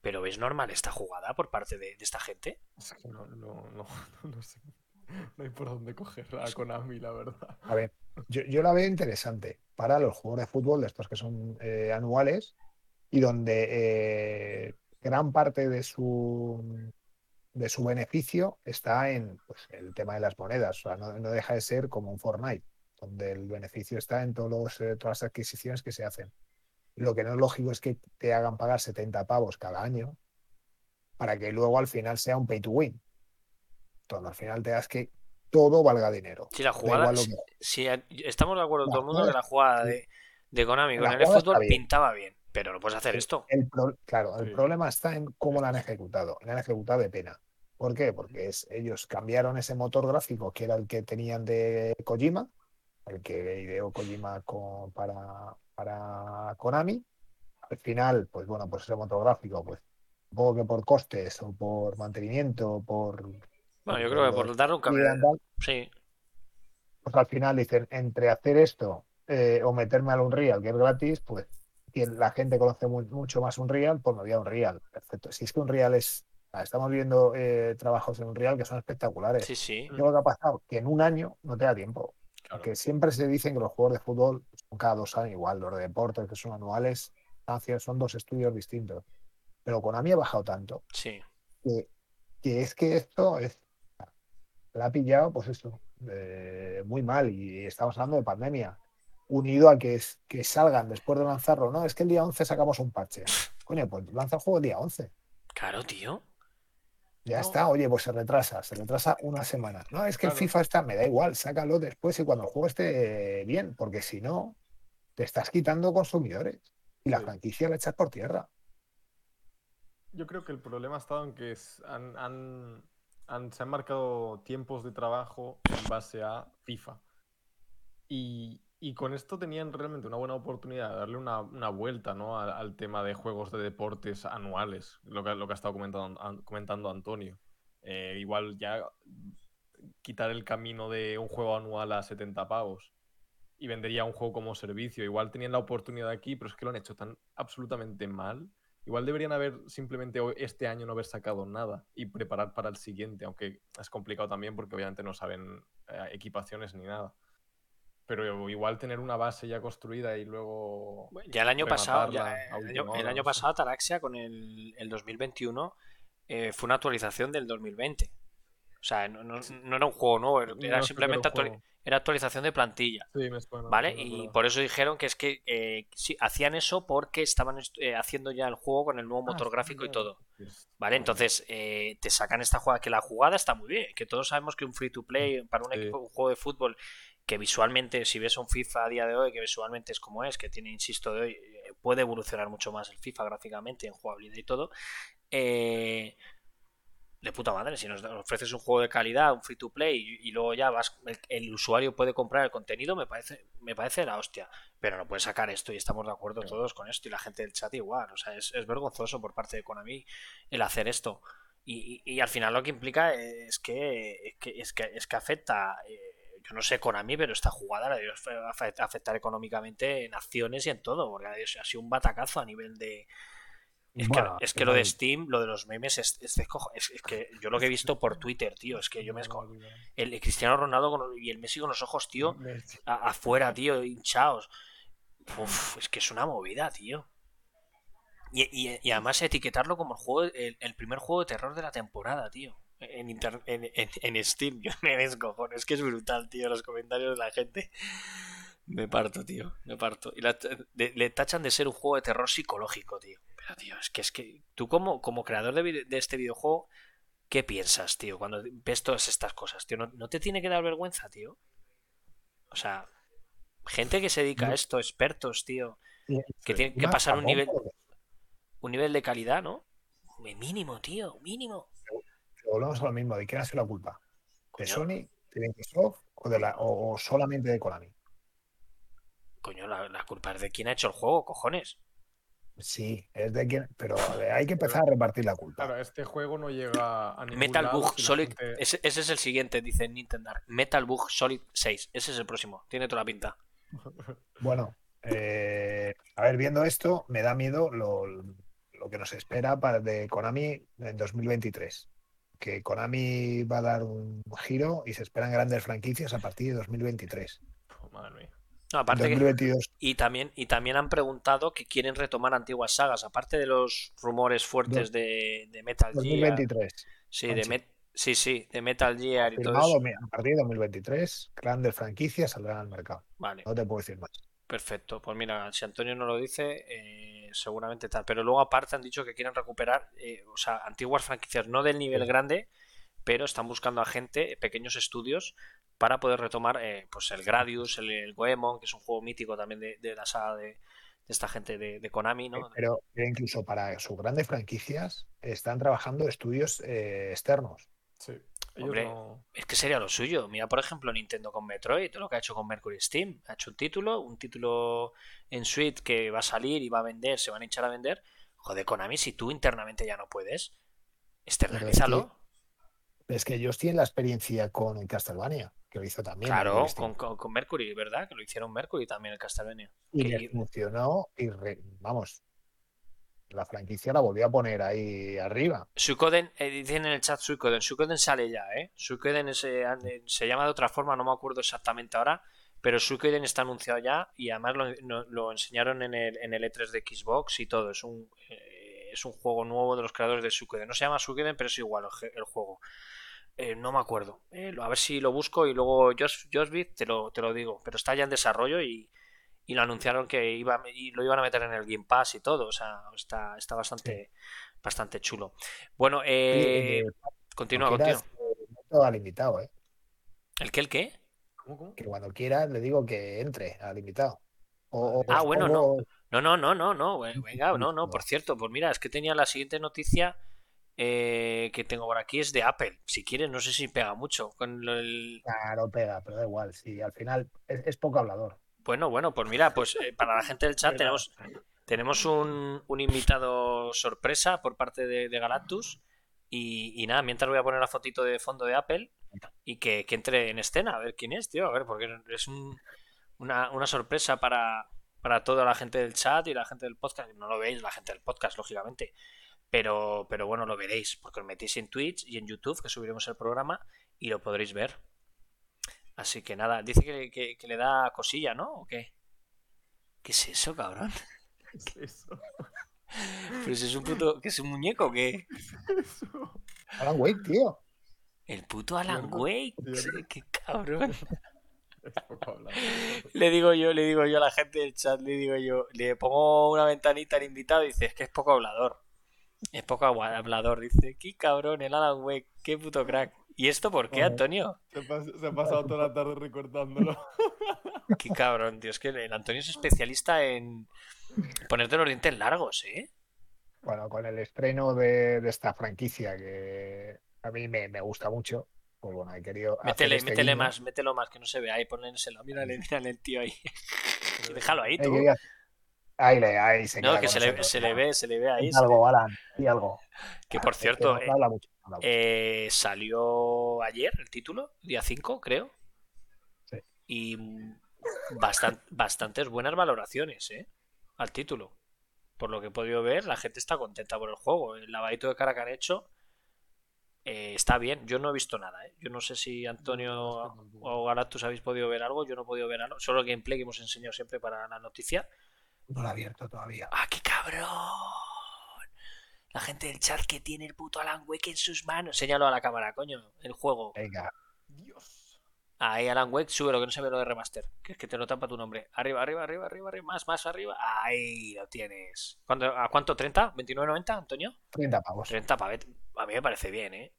Pero ¿ves normal esta jugada por parte de, esta gente? Es que no, no, no, no sé. No hay por dónde cogerla a Konami, la verdad. A ver, yo, la veo interesante para los juegos de fútbol, de estos que son eh, anuales, y donde eh, gran parte de su de su beneficio está en pues, el tema de las monedas. O sea, no, deja de ser como un Fortnite, donde el beneficio está en todos eh, todas las adquisiciones que se hacen. Lo que no es lógico es que te hagan pagar 70 pavos cada año para que luego al final sea un pay to win. Entonces, al final te das que todo valga dinero. Si la jugada, si, estamos de acuerdo todo el mundo que la jugada de, de Konami con el fútbol pintaba bien, pero no puedes hacer esto. El claro, el problema está en cómo la han ejecutado. La han ejecutado de pena. ¿Por qué? Porque es, ellos cambiaron ese motor gráfico que era el que tenían de Kojima, el que ideó Kojima con, para, para Konami. Al final, pues bueno, pues ese motográfico, pues supongo que por costes o por mantenimiento, por. Bueno, yo creo que por dar un cambio. Sí. Pues al final dicen, entre hacer esto eh, o meterme al Unreal, que es gratis, pues la gente conoce mucho más Unreal, pues me voy a Unreal. Perfecto. Si es que Unreal es. Estamos viendo eh, trabajos en Unreal que son espectaculares. Sí, sí. lo que ha pasado, que en un año no te da tiempo. Que siempre se dicen que los juegos de fútbol cada dos años igual, los de deportes que son anuales, son dos estudios distintos. Pero Konami ha bajado tanto sí. que, es que esto es, la ha pillado, pues esto, muy mal. Y estamos hablando de pandemia, unido a que, es, que salgan después de lanzarlo. No, es que el día 11 sacamos un parche. Coño, pues lanza el juego el día 11. Claro, tío. Ya está, oye, pues se retrasa, se retrasa una semana. No, es que el FIFA está, me da igual, sácalo después y cuando el juego esté bien, porque si no, te estás quitando consumidores y la franquicia la echas por tierra. Yo creo que el problema ha estado en que han, se han marcado tiempos de trabajo en base a FIFA. Y, y con esto tenían realmente una buena oportunidad de darle una, vuelta ¿no? al, tema de juegos de deportes anuales, lo que, lo que ha estado comentando, comentando Antonio. Eh, igual ya quitar el camino de un juego anual a 70 pavos y vendería un juego como servicio. Igual tenían la oportunidad aquí, pero es que lo han hecho tan absolutamente mal. Igual deberían haber simplemente este año no haber sacado nada y preparar para el siguiente, aunque es complicado también porque obviamente no saben eh, equipaciones ni nada pero igual tener una base ya construida y luego. Ya el año pasado, el, año, pasado, Taraxia con el, 2021 eh, fue una actualización del 2020. O sea, no, era un juego nuevo, era simplemente era actualización de plantilla. ¿Vale? y por eso dijeron que es que eh, hacían eso porque estaban eh, haciendo ya el juego con el nuevo ah, motor gráfico y todo. ¿Vale? Entonces te sacan esta jugada, que la jugada está muy bien, que todos sabemos que un free to play para un, equipo, un juego de fútbol que visualmente, si ves un FIFA a día de hoy, que visualmente es como es, que tiene, insisto, de hoy, eh, puede evolucionar mucho más el FIFA gráficamente, en jugabilidad y todo, eh, de puta madre, si nos ofreces un juego de calidad, un free to play y, luego ya vas, el, usuario puede comprar el contenido, me parece, me parece la hostia. Pero no puedes sacar esto y estamos de acuerdo todos con esto y la gente del chat igual. O sea, es, vergonzoso por parte de Konami el hacer esto. Y, al final lo que implica es que, es que, es que, afecta eh, yo no sé con a mí, pero esta jugada la a afectar económicamente en acciones y en todo, porque ha sido un batacazo a nivel de... Es, que, lo de Steam, lo de los memes, es, es, que yo lo que he visto por Twitter, tío, es que yo me... El, Cristiano Ronaldo y el Messi con los ojos, tío, afuera, tío, hinchados. Uf, es que es una movida, tío. Y, además etiquetarlo como el, juego, el primer juego de terror de la temporada, tío en, en, en, Steam. Yo me descojono. Es que es brutal, tío, los comentarios de la gente. Me parto, tío. Me parto. Y le tachan de ser un juego de terror psicológico, tío. Pero, tío, es que es que tú como, como creador de, de este videojuego, ¿qué piensas, tío? Cuando ves todas estas cosas, tío. ¿No, te tiene que dar vergüenza, tío? O sea, gente que se dedica a esto, expertos, tío, que tienen que pasar un nivel, un nivel de calidad, ¿no? Mínimo, tío, mínimo volvemos a lo mismo, ¿de quién ha sido la culpa? ¿De Sony, de Microsoft o, de la, o, solamente de Konami? Coño, la, culpa es de quién ha hecho el juego, cojones. Sí, es de quien, pero hay que empezar a repartir la culpa. Claro, este juego no llega a ningún Metal Bug Solid, ese, es el siguiente, dice Nintendo. Metal Bug Solid 6, ese es el próximo, tiene toda la pinta. Bueno, eh, a ver, viendo esto, me da miedo lo, lo que nos espera para, de Konami en 2023. Que Konami va a dar un giro y se esperan grandes franquicias a partir de 2023. Oh, madre mía. No, aparte que- 2022. y también y también han preguntado que quieren retomar antiguas sagas, aparte de los rumores fuertes de, de Metal Gear. 2023. Sí, de. Met- sí, sí, de Metal Gear y todo Firmado eso. mi- a partir de 2023, grandes franquicias saldrán al mercado. Vale. No te puedo decir más. Perfecto, pues mira, si Antonio no lo dice, eh, seguramente tal. Pero luego aparte han dicho que quieren recuperar, eh, o sea, antiguas franquicias, no del nivel Sí. grande, pero están buscando a gente, pequeños estudios, para poder retomar eh, pues el Gradius, el, el Goemon, que es un juego mítico también de, de la saga de, de esta gente de, de Konami, ¿no? Pero pero incluso para sus grandes franquicias están trabajando estudios eh, externos. Sí. Ellos Hombre, no- Es que sería lo suyo. Mira, por ejemplo, Nintendo con Metroid, lo que ha hecho con Mercury Steam. Ha hecho un título, un título en suite que va a salir y va a vender, se van a hinchar a vender. Joder, Konami, si tú internamente ya no puedes, externalízalo. Es que yo estoy en la experiencia con el Castlevania, que lo hizo también. Claro, con, con- con Mercury, ¿verdad? Que lo hicieron Mercury también el Castlevania. Y que- funcionó y re- vamos, la franquicia la volvió a poner ahí arriba. Suikoden, eh, dicen en el chat Suikoden, Suikoden sale ya, ¿eh? Suikoden es, eh, eh, se llama de otra forma, no me acuerdo exactamente ahora, pero Suikoden está anunciado ya y además lo, lo enseñaron en el, en el E3 de Xbox y todo, es un, eh, es un juego nuevo de los creadores de Suikoden, no se llama Suikoden, pero es igual el, juego. No me acuerdo, a ver si lo busco y luego Jos- Josbit te lo, te lo digo, pero está ya en desarrollo y, y lo anunciaron que iba, y lo iban a meter en el Game Pass y todo, o sea, está, está bastante, bastante chulo. Bueno, eh, Eh, continúa, continúa. eh, al invitado, ¿eh? ¿El qué, el qué? ¿Cómo, cómo? Que cuando quieras le digo que entre al invitado. O, o Ah, bueno, pongo- No, no, no, no, no, we- venga, no, no, por cierto, pues mira, es que tenía la siguiente noticia eh, que tengo por aquí, es de Apple. Si quieres, no sé si pega mucho con lo- el... Claro, pega, pero da igual. Sí, al final es, es poco hablador. Bueno, bueno, pues mira, pues eh, para la gente del chat tenemos, tenemos un, un invitado sorpresa por parte de, de Galactus. Y, y nada, mientras voy a poner la fotito de fondo de Apple y que, que entre en escena, a ver quién es, tío, a ver, porque es un- una, una sorpresa para, para toda la gente del chat y la gente del podcast. No lo veis la gente del podcast, lógicamente. Pero, pero bueno, lo veréis, porque os metéis en Twitch y en YouTube, que subiremos el programa, y lo podréis ver. Así que nada, dice que, que- que le da cosilla, ¿no? ¿O qué? ¿Qué es eso, cabrón? ¿Qué es eso? Pero si es un puto. ¿Que es un muñeco o qué? Eso. Alan Wake, tío. El puto Alan Wake. Qué cabrón. Es. Le digo yo, le digo yo a la gente del chat, le digo yo, le pongo una ventanita al invitado y dice, es que es poco hablador. Es poco hablador, dice, qué cabrón, el Alan Wake, qué puto crack. ¿Y esto por qué. Antonio? Se, pas- se ha pasado toda la tarde recordándolo. Qué cabrón, tío, es que el Antonio es especialista en ponerte los dientes largos, ¿eh? Bueno, con el estreno de, de esta franquicia que a mí me, me gusta mucho, pues bueno, he querido. hacer Métele, este métele guiño. más, mételo más, que no se vea ahí, ponlénselo. Mírale, mírale el tío ahí. Déjalo ahí, He tú. querido hacer- Ahí, le, ahí se No, que se le, nosotros. se le ve, se le ve ahí. Algo, Alan, di algo. Que por cierto, eh. Eh, salió ayer el título, día 5, creo. Sí. Y bastan- bastantes buenas valoraciones, ¿eh? Al título. Por lo que he podido ver, la gente está contenta por el juego. El lavadito de cara que han hecho eh, está bien. Yo no he visto nada, ¿eh? Yo no sé si Antonio o Galactus habéis podido ver algo. Yo no he podido ver algo. Solo el gameplay que hemos enseñado siempre para la noticia. No lo ha abierto todavía. ¡Ah, qué cabrón! La gente del chat que tiene el puto Alan Wake en sus manos. Señalo a la cámara, coño. El juego. Venga, Dios. Ahí Alan Wake, sube lo que no se ve lo de remaster. Que es que te lo tapa tu nombre. Arriba, arriba, arriba, arriba, arriba. Más, más arriba. Ahí lo tienes. ¿Cuánto- ¿A cuánto? ¿30? ¿29.90, Antonio? 30 pavos. 30 pavet. A mí me parece bien, ¿eh?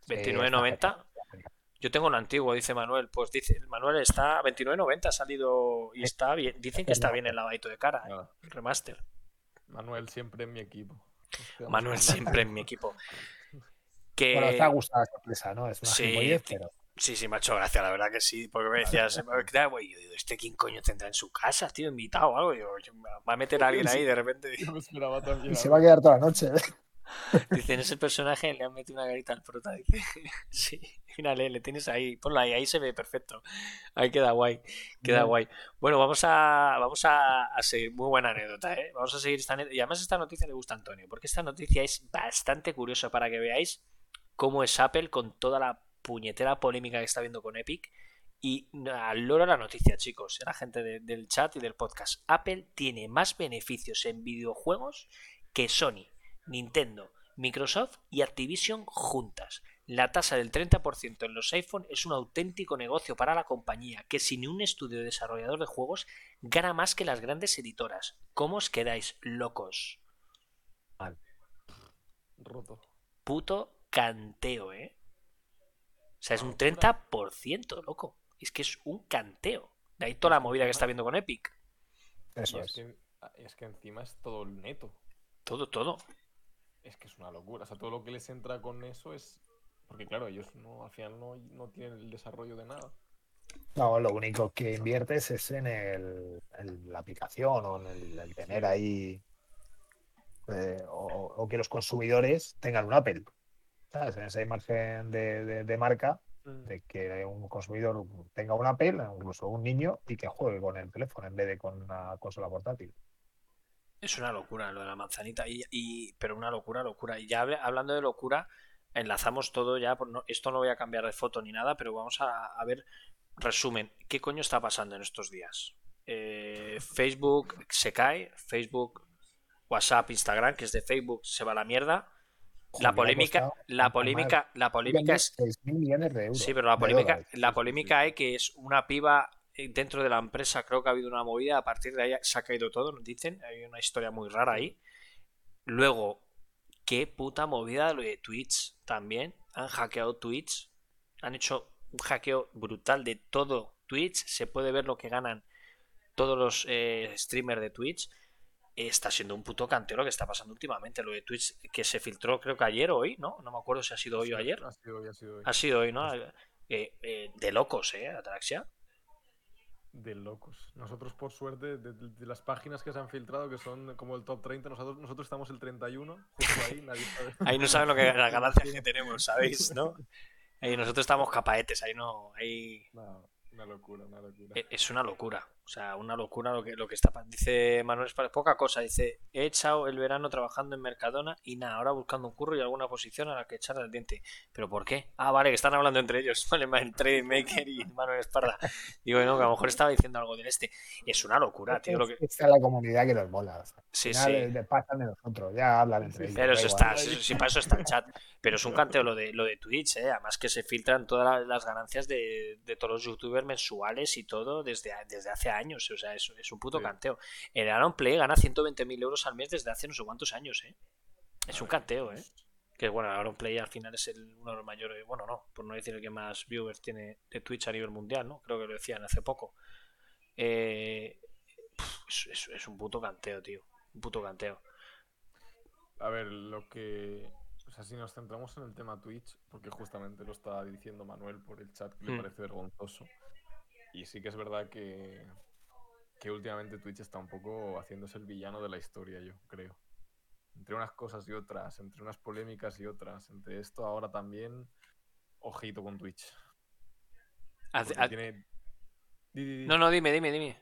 Sí, 29.90. Yo tengo un antiguo, dice Manuel. Pues dice, Manuel está 29.90, ha salido y está bien. Dicen que está bien el lavadito de cara, ¿eh? El remaster. Manuel siempre en mi equipo. Manuel siempre en mi equipo. Que... Bueno, te ha gustado la sorpresa, ¿no? Es una Sí, pero Sí, sí, me ha hecho gracia, la verdad que sí. Porque me decías, güey, yo digo, ¿este quién coño tendrá en su casa, tío? Invitado o algo. Yo, va a meter a alguien ahí de repente. Yo me esperaba también. y se va a quedar toda la noche. Dice, en ese personaje le han metido una garita al prota. Dice, sí, fíjale, le tienes ahí. Ponlo ahí, ahí se ve perfecto. Ahí queda guay, queda guay. Bueno, vamos a, vamos a, seguir. Muy buena anécdota, ¿eh? Vamos a seguir esta anécdota. Y además esta noticia le gusta a Antonio, porque esta noticia es bastante curiosa para que veáis cómo es Apple con toda la puñetera polémica que está viendo con Epic. Y al loro la noticia, chicos, la gente del chat y del podcast. Apple tiene más beneficios en videojuegos que Sony, Nintendo, Microsoft y Activision juntas. La tasa del 30% en los iPhone es un auténtico negocio para la compañía que sin un estudio desarrollador de juegos gana más que las grandes editoras. ¿Cómo os quedáis locos? Mal. Roto. Puto canteo, ¿eh? O sea, es un 30%, loco. Es que es un canteo. De ahí toda la movida que está viendo con Epic. Eso es. Que, es que encima es todo el neto. Todo, todo. Es que es una locura. O sea, todo lo que les entra con eso es. Porque, claro, ellos no, al final no, tienen el desarrollo de nada. No, lo único que inviertes es en, el, la aplicación o en el, tener ahí. Eh, o, que los consumidores tengan un Apple. ¿Sabes? En esa imagen de, de marca Mm. de que un consumidor tenga un Apple, incluso un niño, y que juegue con el teléfono en vez de con una consola portátil. Es una locura lo de la manzanita, y, pero una locura, locura. Y ya hablando de locura, enlazamos todo ya, esto no voy a cambiar de foto ni nada, pero vamos a, ver, resumen, ¿qué coño está pasando en estos días? Eh, Facebook se cae, Facebook, WhatsApp, Instagram, que es de Facebook, se va a la mierda la polémica, la polémica, la polémica es. Sí, pero la polémica, la polémica es que es una piba dentro de la empresa. Creo que ha habido una movida. A partir de ahí se ha caído todo, nos dicen. Hay una historia muy rara ahí. Luego, qué puta movida lo de Twitch también. Han hackeado Twitch. Han hecho un hackeo brutal de todo Twitch. Se puede ver lo que ganan todos los eh, streamers de Twitch está siendo un puto cantero lo que está pasando últimamente. Lo de Twitch que se filtró creo que ayer o hoy, ¿no? No me acuerdo si ha sido hoy o ayer. Ha sido hoy, ha sido hoy. Ha sido hoy, ¿no? Eh, eh, de locos, ¿eh? Ataraxia. De locos. Nosotros, por suerte, de, las páginas que se han filtrado, que son como el top 30, nosotros, nosotros estamos el 31, justo ahí, nadie sabe. Ahí no saben lo que las ganancias que tenemos, ¿sabéis? ¿No? Ahí nosotros estamos capaetes, ahí no. Ahí... una locura, una locura. E, es una locura. O sea, una locura lo que, lo que está Dice Manuel Espárez, poca cosa. Dice, he echado el verano trabajando en Mercadona y nada, ahora buscando un curro y alguna posición a la que echar el diente. ¿Pero por qué? Ah, vale, que están hablando entre ellos. Vale, entre Maker y Manuel Esparda. Digo, no, que a lo mejor estaba diciendo algo del este. Es una locura, tío. Lo que... Es la comunidad que nos mola. sí, sí. Le pasan de nosotros, ya hablan entre ellos. Pero eso está, sí, para eso está el chat. Pero es un canteo lo de, lo de Twitch, ¿eh? Además que se filtran todas las ganancias de, de todos los youtubers mensuales y todo desde, desde hace años. O sea, eso es un puto canteo. El Aaron Play gana 120.000 euros al mes desde hace no sé cuántos años, ¿eh? Es un canteo, ¿eh? Que bueno, Aaron Play al final es el, uno de los mayores, bueno, no, por no decir el que más viewers tiene de Twitch a nivel mundial, ¿no? Creo que lo decían hace poco. Eh, es, un puto canteo, tío. Un puto canteo. A ver, lo que. O sea, si nos centramos en el tema Twitch, porque justamente lo estaba diciendo Manuel por el chat, que le hmm. parece vergonzoso. Y sí que es verdad que, que últimamente Twitch está un poco haciéndose el villano de la historia, yo creo. Entre unas cosas y otras, entre unas polémicas y otras, entre esto ahora también, ojito con Twitch. No, no, dime, dime, dime.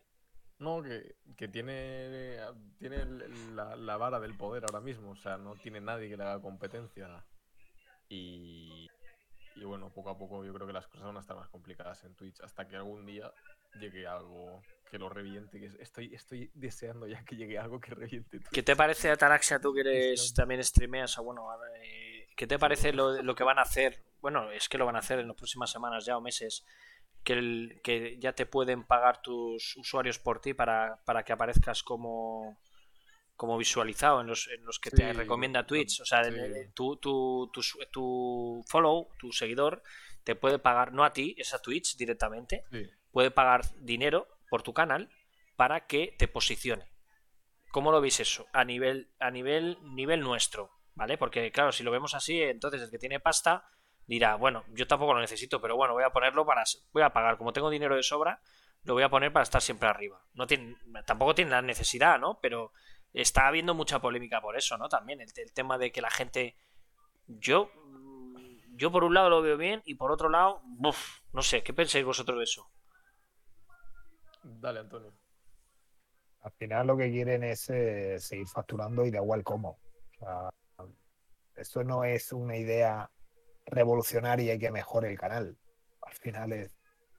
No, que, tiene, tiene la, la, vara del poder ahora mismo, o sea, no tiene nadie que le haga competencia. Y, y bueno, poco a poco yo creo que las cosas van a estar más complicadas en Twitch hasta que algún día llegue algo que lo reviente. Que estoy, estoy deseando ya que llegue algo que reviente. ¿Qué te parece, Ataraxia, tú que eres, también streameas? O bueno, eh, ¿qué te parece lo, lo, que van a hacer? Bueno, es que lo van a hacer en las próximas semanas ya o meses. Que, el, que ya te pueden pagar tus usuarios por ti para, para que aparezcas como, como visualizado en los, en los que te recomienda Twitch. O sea, tu, tu, tu, tu, follow, tu seguidor, te puede pagar, no a ti, es a Twitch directamente. Sí puede pagar dinero por tu canal para que te posicione. ¿Cómo lo veis eso? A nivel, a nivel, nivel nuestro, ¿vale? Porque, claro, si lo vemos así, entonces el que tiene pasta dirá, bueno, yo tampoco lo necesito, pero bueno, voy a ponerlo para. Voy a pagar. Como tengo dinero de sobra, lo voy a poner para estar siempre arriba. No tampoco tiene la necesidad, ¿no? Pero, está habiendo mucha polémica por eso, ¿no? También el, el tema de que la gente. Yo. Yo por un lado lo veo bien y por otro lado, uf, no sé, ¿qué pensáis vosotros de eso? Dale, Antonio. Al final lo que quieren es eh, seguir facturando y da igual cómo. O esto no es una idea revolucionaria y que mejore el canal. Al final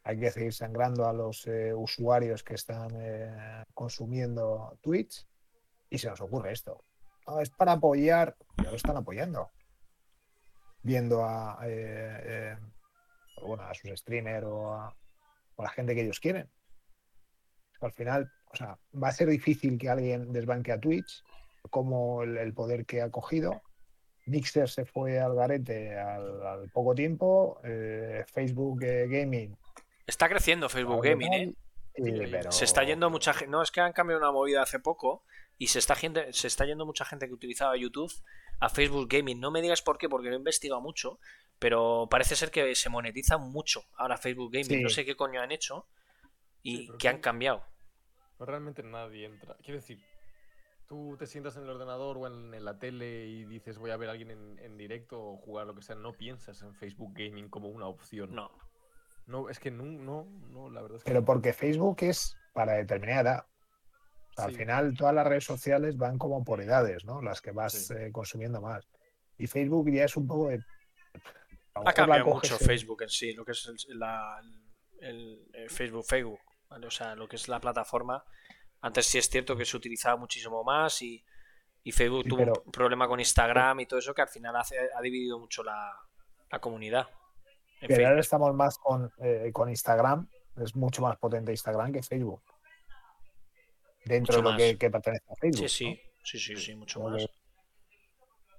hay que seguir sangrando a los eh, usuarios que están eh, consumiendo Twitch y se nos ocurre esto. No, es para apoyar, ya lo están apoyando. Viendo a, eh, bueno, a sus streamers o a la gente que ellos quieren. Al final, o sea, va a ser difícil que alguien desbanque a Twitch, como el, el poder que ha cogido. Mixer se fue al garete al, al poco tiempo. eh, Facebook eh, Gaming. Está creciendo Facebook Gaming, ¿eh? y- pero- Se está yendo mucha gente. No, es que han cambiado una movida hace poco y se está, gente, se está yendo mucha gente que utilizaba YouTube a Facebook Gaming. No me digas por qué, porque no he investigado mucho, pero parece ser que se monetiza mucho ahora Facebook Gaming. Sí. No sé qué coño han hecho y Sí, que han cambiado. Pero realmente nadie entra. Quiero decir, tú te sientas en el ordenador o en, en la tele y dices voy a ver a alguien en, en directo o jugar lo que sea, no piensas en Facebook Gaming como una opción. No. No, es que no, no, no, la verdad es que Pero porque Facebook es para determinada edad. O sea, Al final todas las redes sociales van como por edades, ¿no? Las que vas Sí. eh, consumiendo más. Y Facebook ya es un poco de... Ha cambiado mucho en- Facebook en sí, lo que es el, la- el- el Facebook, Facebook, ¿vale? o sea, lo que es la plataforma. Antes sí es cierto que se utilizaba muchísimo más y, y Facebook Sí, tuvo pero- un problema con Instagram y todo eso que al final hace- ha dividido mucho la, la comunidad. En Pero ahora estamos más con, eh, con Instagram. Es mucho más potente Instagram que Facebook. Dentro Mucho de lo que, que pertenece a Facebook. Sí, ¿no? sí, sí, sí, sí, mucho más.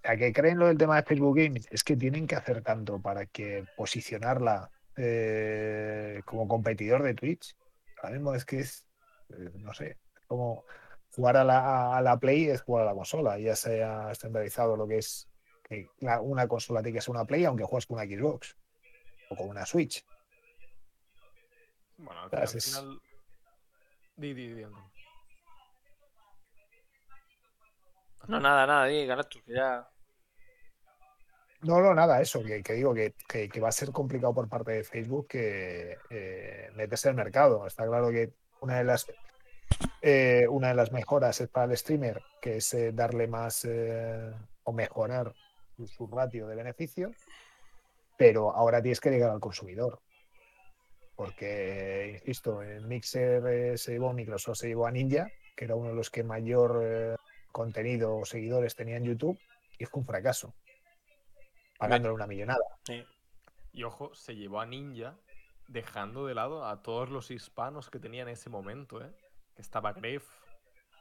a que creen lo del tema de Facebook Gaming es que tienen que hacer tanto para que posicionarla eh, como competidor de Twitch. Ahora mismo es que es, eh, no sé, como jugar a la, a la Play es jugar a la consola. Ya se ha estandarizado lo que es que la- una consola tiene que ser una Play, aunque juegues con una Xbox o con una Switch. Bueno, al, Claro, al es- final. Di, di, di, Antonio. No, nada, nada, di, Galactus, que ya. No, no, nada, eso, que, digo que, que- va a ser complicado por parte de Facebook que eh, el mercado. Está claro que una de las eh, una de las mejoras es para el streamer, que es eh, darle más eh, o mejorar su, ratio de beneficio, pero ahora tienes que llegar al consumidor. Porque, insisto, en Mixer se llevó, Microsoft se llevó a Ninja, que era uno de los que mayor contenido o seguidores tenía en YouTube, y fue un fracaso. Pagándole una millonada. Y ojo, se llevó a Ninja dejando de lado a todos los hispanos que tenía en ese momento, ¿eh? Que estaba Gref,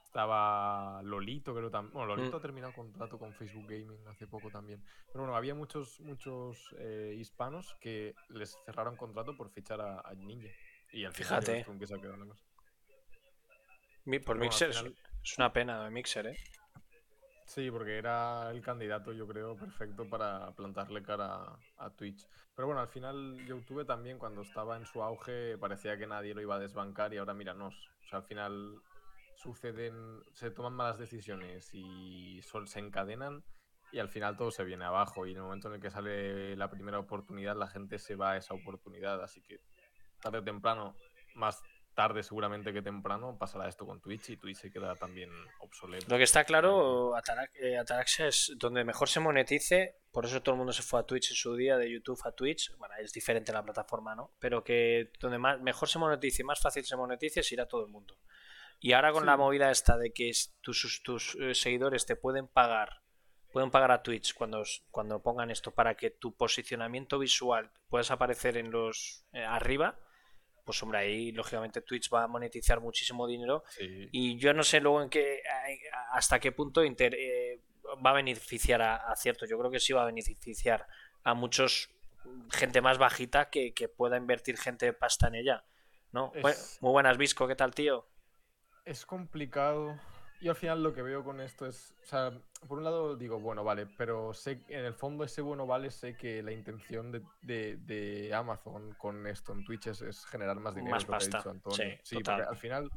estaba Lolito, creo también. Bueno, Lolito Mm. ha terminado contrato con Facebook Gaming hace poco también. Pero bueno, había muchos, muchos eh, hispanos que les cerraron contrato por fichar a, a Ninja. Y al final, Fíjate. se ha quedado la cosa. Mi- Por bueno, Mixer final- es una pena de Mixer, ¿eh? Sí, porque era el candidato, yo creo, perfecto para plantarle cara a Twitch. Pero bueno, al final YouTube también, cuando estaba en su auge, parecía que nadie lo iba a desbancar y ahora míranos. O sea, al final suceden, se toman malas decisiones y se encadenan y al final todo se viene abajo. Y en el momento en el que sale la primera oportunidad, la gente se va a esa oportunidad. Así que tarde o temprano, más tarde seguramente que temprano, pasará esto con Twitch y Twitch se quedará también obsoleto. Lo que está claro, Atarax- eh, Ataraxia es donde mejor se monetice, por eso todo el mundo se fue a Twitch en su día, de YouTube a Twitch, bueno, es diferente la plataforma, ¿no? Pero que donde más, mejor se monetice y más fácil se monetice es ir a todo el mundo. Y ahora con Sí. la movida esta de que tus, tus eh, seguidores te pueden pagar, pueden pagar a Twitch cuando, cuando pongan esto para que tu posicionamiento visual puedas aparecer en los eh, arriba, pues hombre, ahí lógicamente Twitch va a monetizar muchísimo dinero Sí. y yo no sé luego en qué hasta qué punto Inter eh, va a beneficiar a, a cierto. Yo creo que sí va a beneficiar a muchos gente más bajita que, que pueda invertir gente pasta en ella. ¿No? Es- Muy buenas, Visco, ¿qué tal, tío? Es complicado. Y al final lo que veo con esto es, o sea, por un lado digo, bueno, vale, pero sé, en el fondo ese bueno vale, sé que la intención de, de- de Amazon con esto en Twitch es, es generar más dinero. Más pasta, dicho Antonio. sí, total. porque al final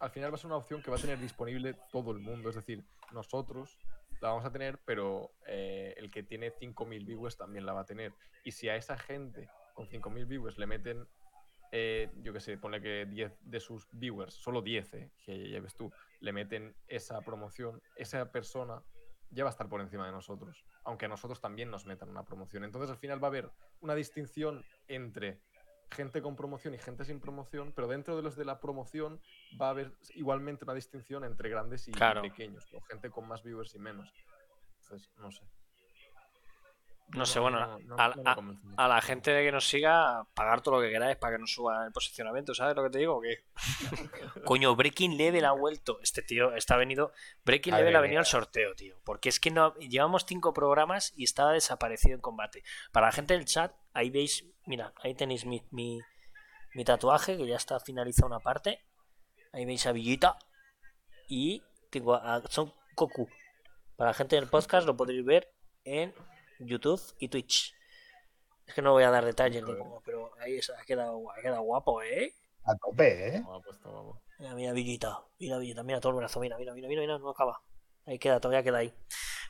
al final va a ser una opción que va a tener disponible todo el mundo. Es decir, nosotros la vamos a tener, pero eh, el que tiene 5.000 viewers también la va a tener. Y si a esa gente con 5.000 viewers le meten, eh, yo qué sé, pone que 10 de sus viewers, solo 10, eh, que ya ves tú, le meten esa promoción, esa persona ya va a estar por encima de nosotros, aunque a nosotros también nos metan una promoción. Entonces al final va a haber una distinción entre gente con promoción y gente sin promoción, pero dentro de los de la promoción va a haber igualmente una distinción entre grandes y pequeños, o gente con más viewers y menos. Entonces, no sé. No, sé, bueno, a, la gente que nos siga, pagar todo lo que queráis para que nos suba el posicionamiento, ¿sabes lo que te digo? Que... Coño, Breaking Level ha vuelto. Este tío está venido. Breaking Level ha venido al sorteo, tío. Porque es que no llevamos cinco programas y estaba desaparecido en combate. Para la gente del chat, ahí veis, mira, ahí tenéis mi, mi, tatuaje, que ya está finalizada una parte. Ahí veis a Villita. Y tengo a Son Goku. Para la gente del podcast lo podréis ver en YouTube y Twitch. Es que no voy a dar detalles de cómo, pero ahí ha quedado, ha quedado guapo, ¿eh? A tope, ¿eh? Mira, mira, Villita, mira, Villita, mira todo el brazo, mira, mira, mira, mira, no acaba. Ahí queda, todavía queda ahí.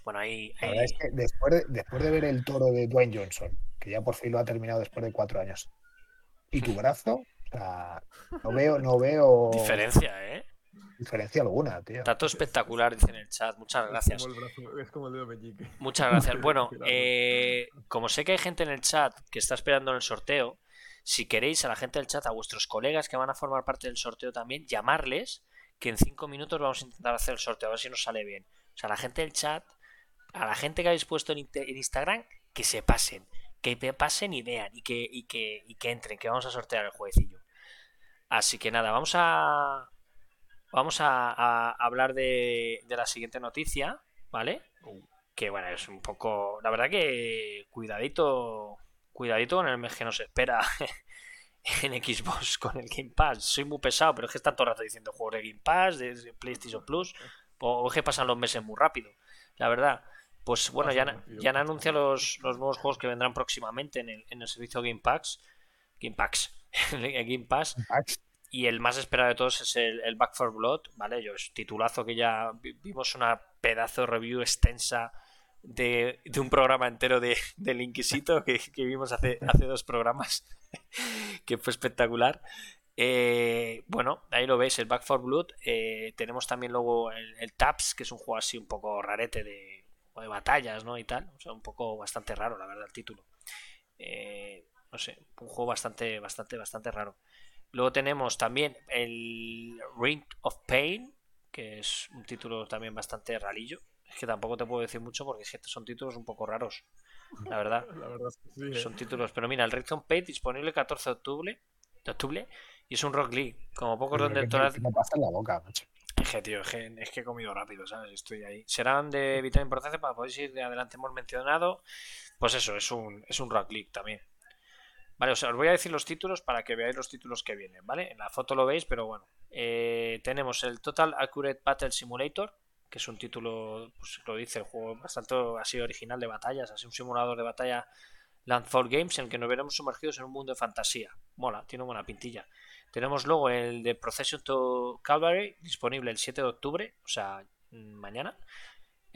Bueno, ahí. Es que después, de, después de ver el toro de Dwayne Johnson, que ya por fin lo ha terminado después de cuatro años, y tu brazo, o sea, no veo, no veo. Diferencia, ¿eh? Diferencia alguna, tío. Dato espectacular, dice en el chat. Muchas gracias. Es como el, dedo meñique. Muchas gracias. Bueno, eh, como sé que hay gente en el chat que está esperando el sorteo, si queréis a la gente del chat, a vuestros colegas que van a formar parte del sorteo también, llamarles, que en cinco minutos vamos a intentar hacer el sorteo, a ver si nos sale bien. O sea, la gente del chat, a la gente que habéis puesto en, Instagram, que se pasen, que pasen y vean, y que, y que, y que entren, que vamos a sortear el jueguecillo. Así que nada, vamos a, Vamos a, hablar de, la siguiente noticia, ¿vale? Que bueno, es un poco. La verdad que cuidadito. Cuidadito con el mes que nos espera en Xbox con el Game Pass. Soy muy pesado, pero es que está todo el rato diciendo juegos de Game Pass, de PlayStation Plus. O es que pasan los meses muy rápido. La verdad. Pues bueno, ya, ya han anunciado los, los, nuevos juegos que vendrán próximamente en el, en el servicio Game Pass. Game Pass. Game Pass. Y el más esperado de todos es el, Back for Blood, ¿vale? Yo es titulazo que ya vimos una pedazo review extensa de, un programa entero de, del Inquisito que, vimos hace, hace dos programas, que fue espectacular. Eh, bueno, ahí lo veis, el Back for Blood. Eh, tenemos también luego el, el, Taps, que es un juego así un poco rarete de, de batallas, ¿no? Y tal. O sea, un poco bastante raro, la verdad, el título. Eh, no sé, un juego bastante, bastante, bastante raro. Luego tenemos también el Ring of Pain, que es un título también bastante ralillo. Es que tampoco te puedo decir mucho porque son títulos un poco raros, la verdad. ¿eh? Son títulos, pero mira, el Ring of Pain disponible el 14 de octubre, de octubre y es un Rock League, como pocos donde todas... Me pasa en la boca, macho. Es que, tío, es que, he comido rápido, ¿sabes? Estoy ahí. Serán de Vitamin Proceso para poder ir de adelante, hemos mencionado. Pues eso, es un, es un Rock League también. Vale, os voy a decir los títulos para que veáis los títulos que vienen, ¿vale? En la foto lo veis, pero bueno. Eh, tenemos el Total Accurate Battle Simulator, que es un título, pues lo dice el juego, bastante así original de batallas, así un simulador de batalla Landfall Games en el que nos veremos sumergidos en un mundo de fantasía. Mola, tiene buena pintilla. Tenemos luego el de Procession to Calvary, disponible el 7 de octubre, o sea, mañana.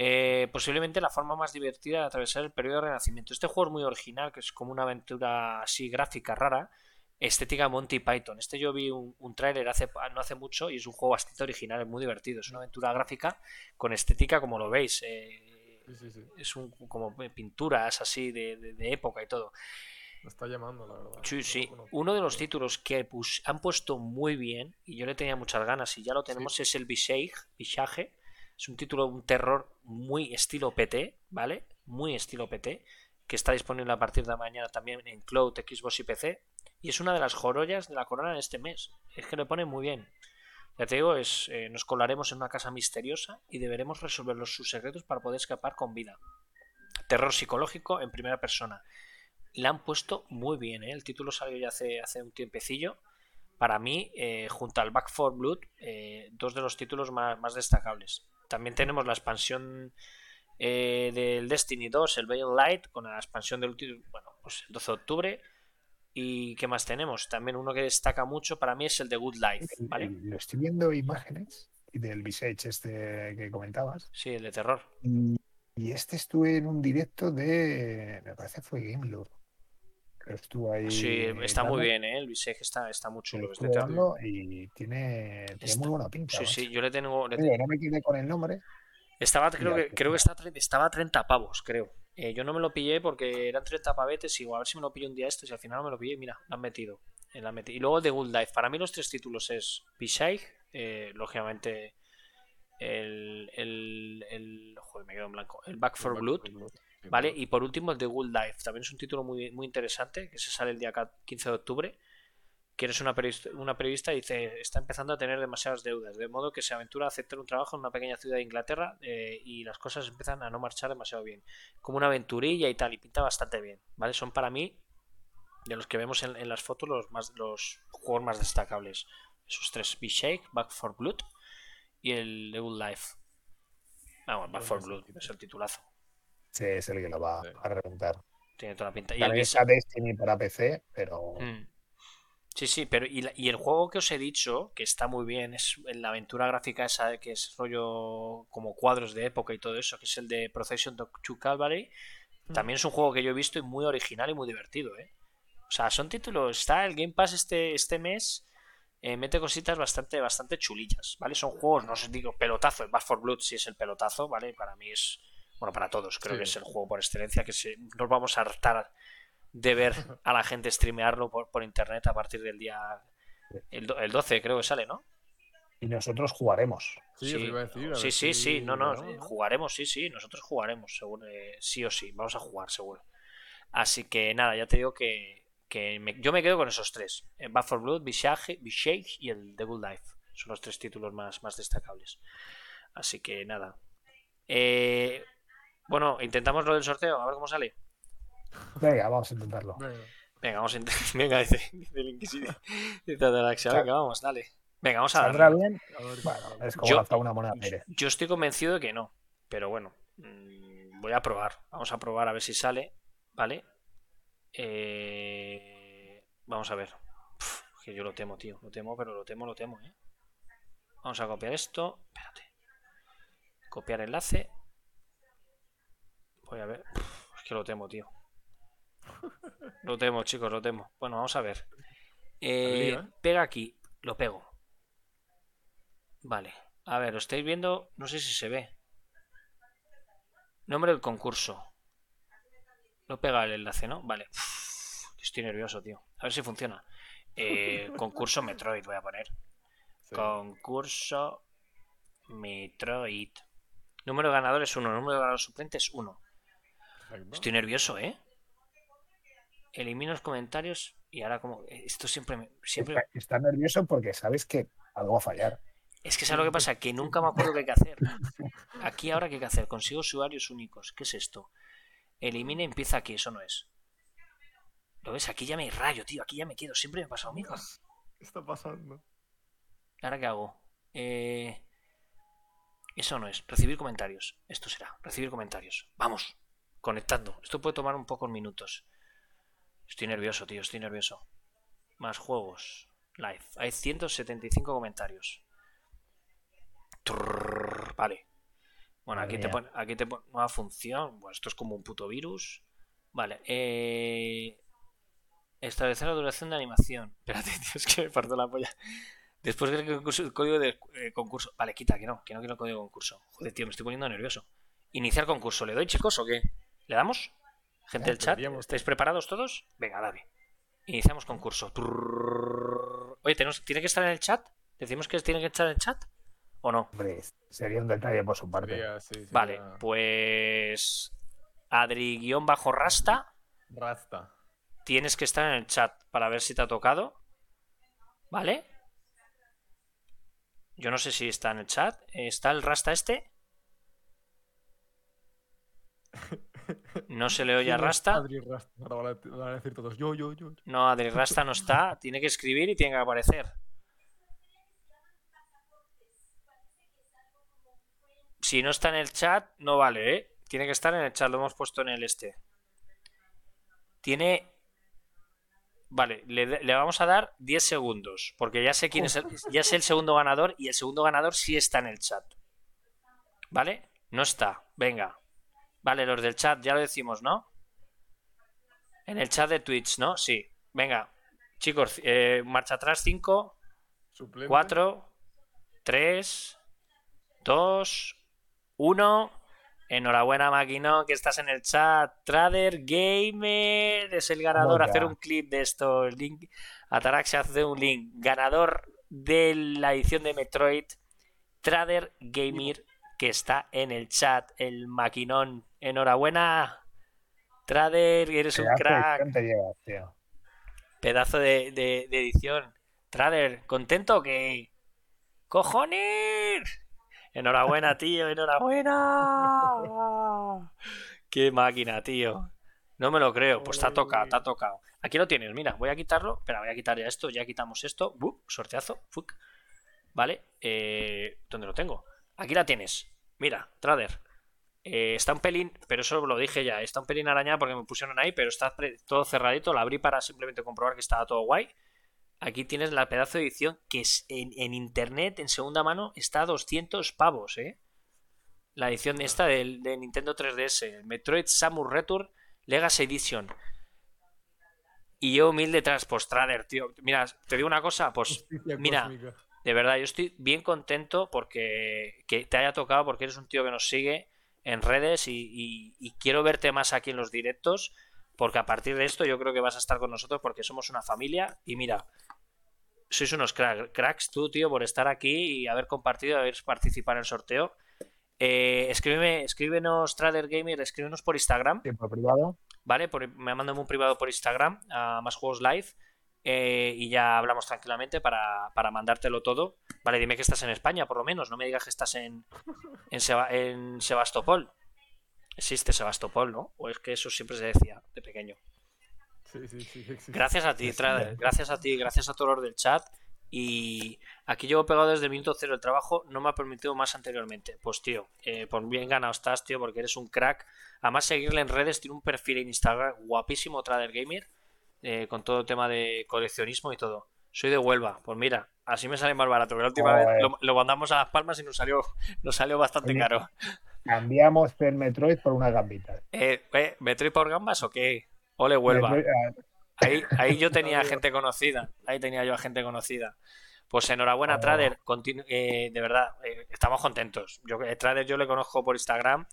Eh, posiblemente la forma más divertida de atravesar el periodo de renacimiento. Este juego es muy original, que es como una aventura así gráfica rara, estética Monty Python. Este yo vi un, un tráiler hace, no hace mucho y es un juego bastante original, es muy divertido. Es una aventura gráfica con estética como lo veis. Eh, es un, como pinturas así de, época y todo. Me está llamando, la verdad. Sí, sí. Uno de los títulos que han puesto muy bien, y yo le tenía muchas ganas, y ya lo tenemos, es el Visage, Visage es un título, un terror muy estilo PT, ¿vale? Muy estilo PT, que está disponible a partir de mañana también en Cloud, Xbox y PC. Y es una de las joyas de la corona en este mes. Es que le pone muy bien. Ya te digo, es, eh, nos colaremos en una casa misteriosa y deberemos resolver los, sus secretos para poder escapar con vida. Terror psicológico en primera persona. Le han puesto muy bien, ¿eh? El título salió ya hace, hace un tiempecillo. Para mí, eh, junto al Back for Blood, eh, dos de los títulos más destacables. También tenemos la expansión eh, del Destiny 2, el Veil Light, con la expansión del bueno, pues el 12 de octubre. ¿Y qué más tenemos? También uno que destaca mucho para mí es el de Good Life, ¿vale? Lo estoy viendo imágenes del Visage este que comentabas. Sí, el de terror. Y, y este estuve en un directo de. Me parece que fue Gamelord. Que estuvo ahí. Sí, está dando, muy bien, ¿eh? El Visage está, está muy chulo. y tiene, tiene Está- muy buena pinta. Sí, sí, yo le tengo... le no me quedé con el nombre. Estaba, creo Ya, que, creo que está, estaba a 30 pavos, creo. Eh, yo no me lo pillé porque eran 30 pavetes y digo, a ver si me lo pillo un día esto. Y al final no me lo pillé, mira, lo han metido. eh, lo han metido. Y luego de Good Life. Para mí los tres títulos es Bishai, eh, lógicamente el, el, el... Joder, me quedo en blanco. El Back for Blood. ¿Vale? Y por último, el de Good Life. También es un título muy, muy interesante que se sale el día ca- 15 de octubre. Que eres una periodista, una periodista y dice: Está empezando a tener demasiadas deudas, de modo que se aventura a aceptar un trabajo en una pequeña ciudad de Inglaterra eh, y las cosas empiezan a no marchar demasiado bien. Como una aventurilla y tal, y pinta bastante bien, ¿vale? Son para mí, de los que vemos en, en las fotos, los, más, los juegos más destacables. Esos tres: B-Shake, Back for Blood y el The Good Life. Vamos, Back for Blood, es el titulazo. Sí, es el que lo va Sí. a reventar. Tiene toda la pinta. Y También está Destiny para PC, pero. Mm. Sí, sí, pero y, la- y el juego que os he dicho, que está muy bien, es la aventura gráfica esa que es rollo como cuadros de época y todo eso, que es el de Procession to Calvary, también es un juego que yo he visto y muy original y muy divertido, ¿eh? O sea, son títulos, está el Game Pass este, este mes, eh, mete cositas bastante, bastante chulillas, ¿vale? Son juegos, no os digo pelotazo, el Back for Blood sí es el pelotazo, ¿vale? Para mí es, bueno, para todos, creo Sí. que es el juego por excelencia, que se, nos vamos a hartar de ver a la gente streamearlo por, por internet a partir del día el, el 12 creo que sale, ¿no? Y nosotros jugaremos. Sí, eso iba a decir, a sí, sí, si sí, no, no, jugaremos, sí, sí, nosotros jugaremos, seguro, eh, sí o sí, vamos a jugar, seguro. Así que nada, ya te digo que, que me- yo me quedo con esos tres, eh, Bad for Blood, Bishage, Bishake y el The Good Life, son los tres títulos más, más destacables. Así que nada. Eh, bueno, intentamos lo del sorteo, a ver cómo sale. Venga, vamos a intentarlo. Venga. Vamos a intentar. Venga, dice, dice el Inquisidor. Dice Ataraxia, venga, vamos, dale. Venga, vamos a ¿Saldrá darle. bien? Bueno, es como Yo- lanzar una moneda al aire. Yo estoy convencido de que no, pero bueno, mm, voy a probar. Vamos a probar a ver si sale, ¿vale? Eh, Vamos a ver. Uf, que yo lo temo, tío. Lo temo, pero lo temo, lo temo, ¿eh? Vamos a copiar esto. Espérate. Copiar enlace. Voy a ver. Uf, es que lo temo, tío. Lo temo, chicos, lo temo. Bueno, vamos a ver. Eh, lío, ¿eh? Pega aquí. Lo pego. Vale. A ver, lo estáis viendo. No sé si se ve. Nombre del concurso. No pega el enlace, ¿no? Vale. Uf, estoy nervioso, tío. A ver si funciona. Eh, concurso Metroid voy a poner. sí. Concurso Metroid. Número de ganadores 1. Número de ganadores suplentes 1. Estoy nervioso, ¿eh? Elimino los comentarios y ahora como... Esto siempre me... Siempre... Está, está nervioso porque sabes que algo va a fallar. Es que ¿sabes lo que pasa? Que nunca me acuerdo qué hay que hacer. Aquí ahora qué hay que hacer. Consigo usuarios únicos. ¿Qué es esto? Elimina y empieza aquí. Eso no es. ¿Lo ves? Aquí ya me rayo, tío. Aquí ya me quedo. Siempre me pasa lo mismo. ¿Qué está pasando? ¿Ahora qué hago? Eh... Eso no es. Recibir comentarios. Esto será. Recibir comentarios. Vamos. Conectando. Esto puede tomar un pocos minutos. Estoy nervioso, tío. Estoy nervioso. Más juegos. Live. Hay 175 comentarios. Trrr, vale. Bueno, Madre aquí te pone, aquí te pone nueva función. Bueno, esto es como un puto virus. Vale. Eh... Establecer la duración de animación. Espérate, tío, es que me parto la polla. Después del concurso, el código de eh, concurso. Vale, quita, que no, que no quiero el código de concurso. Joder, tío, me estoy poniendo nervioso. Iniciar concurso. ¿Le doy, chicos, o qué? ¿Le damos? Gente del chat. ¿estáis preparados todos? Venga, dale. Iniciamos concurso. Oye, ¿tenemos- ¿tiene que estar en el chat? ¿Decimos que tiene que estar en el chat? ¿O no? Hombre, sería un detalle por su parte. Sí, Vale, pues. Adri-Rasta, Rasta. tienes que estar en el chat para ver si te ha tocado. ¿Vale? Yo no sé si está en el chat. ¿Está el Rasta este? No se le oye a ¿Quién es Rasta. Adri Rasta. Ahora van a, van a decir todos yo, yo, yo. No, Adri Rasta no está. Tiene que escribir y tiene que aparecer. Si no está en el chat, no vale, ¿eh? Tiene que estar en el chat. Lo hemos puesto en el este. Tiene. Vale, le, le vamos a dar 10 segundos, porque ya sé quién es el, ya sé el segundo ganador y el segundo ganador sí está en el chat. ¿Vale? No está. Venga. Vale, los del chat ya lo decimos, ¿no? En el chat de Twitch, ¿no? Sí. Venga. Chicos, eh, marcha atrás 5, Suplente. 4, 3, 2, 1. Enhorabuena, Maquino, que estás en el chat. Trader Gamer es el ganador. Venga. Hacer un clip de esto. El link. Ataraxia hace un link. Ganador de la edición de Metroid. Trader Gamer, que está en el chat. El maquinón. Enhorabuena. Trader, eres un Pedazo crack. te llevas, tío. Pedazo de, de- de edición. Trader, ¿contento que ¡Cojones! Enhorabuena, tío, enhorabuena. Qué máquina, tío. No me lo creo. Pues te ha tocado, te ha tocado. Aquí lo tienes, mira, voy a quitarlo. Espera, voy a quitar ya esto. Ya quitamos esto. Sorteazo. Vale. Eh, ¿Dónde lo tengo? Aquí la tienes. Mira, Trader. Eh, está un pelín, pero eso lo dije ya. Está un pelín arañada porque me pusieron ahí, pero está todo cerradito. La abrí para simplemente comprobar que estaba todo guay. Aquí tienes la pedazo de edición que es en, en internet, en segunda mano, está a 200 pavos, ¿eh? La edición esta del, de Nintendo 3DS, Metroid Samus Return Legacy Edition. Y yo humilde tras postrader, tío. Mira, te digo una cosa, pues Justicia mira, cósmica. de verdad, yo estoy bien contento porque que te haya tocado, porque eres un tío que nos sigue en redes y, y- y quiero verte más aquí en los directos, porque a partir de esto yo creo que vas a estar con nosotros porque somos una familia y mira, sois unos crack- cracks tú, tío, por estar aquí y haber compartido, haber participado en el sorteo. Eh, escríbeme, escríbenos Trader Gamer, escríbenos por Instagram. Tiempo privado. ¿vale? Por- me mandan un privado por Instagram a Más Juegos Live eh, y ya hablamos tranquilamente para, para mandártelo todo. Vale, dime que estás en España, por lo menos. No me digas que estás en, en, Seba- en Sebastopol. Existe Sebastopol, ¿no? O es que eso siempre se decía de pequeño. Sí, sí, sí. existe. Gracias a ti, Trader. Gracias a ti, gracias a todos los del chat. Y aquí llevo pegado desde el minuto cero el trabajo, no me ha permitido más anteriormente. Pues tío, eh, por bien ganado estás, tío, porque eres un crack. Además, seguirle en redes, tiene un perfil en Instagram guapísimo, Trader Gamer, eh, con todo el tema de coleccionismo y todo. Soy de Huelva, pues mira, así me sale más barato. Que la última vez lo, lo mandamos a Las Palmas y nos salió, nos salió bastante Oye. caro. Cambiamos el Metroid por una gambita. Eh, eh, ¿Me trae por gambas o qué? Ole, Huelva. Metroid- ah, Ahí, ahí yo tenía gente conocida. Ahí tenía yo a gente conocida. Pues enhorabuena, Oh. Trader. Eh, de verdad, eh, estamos contentos. Yo, eh, Trader yo le conozco por Instagram.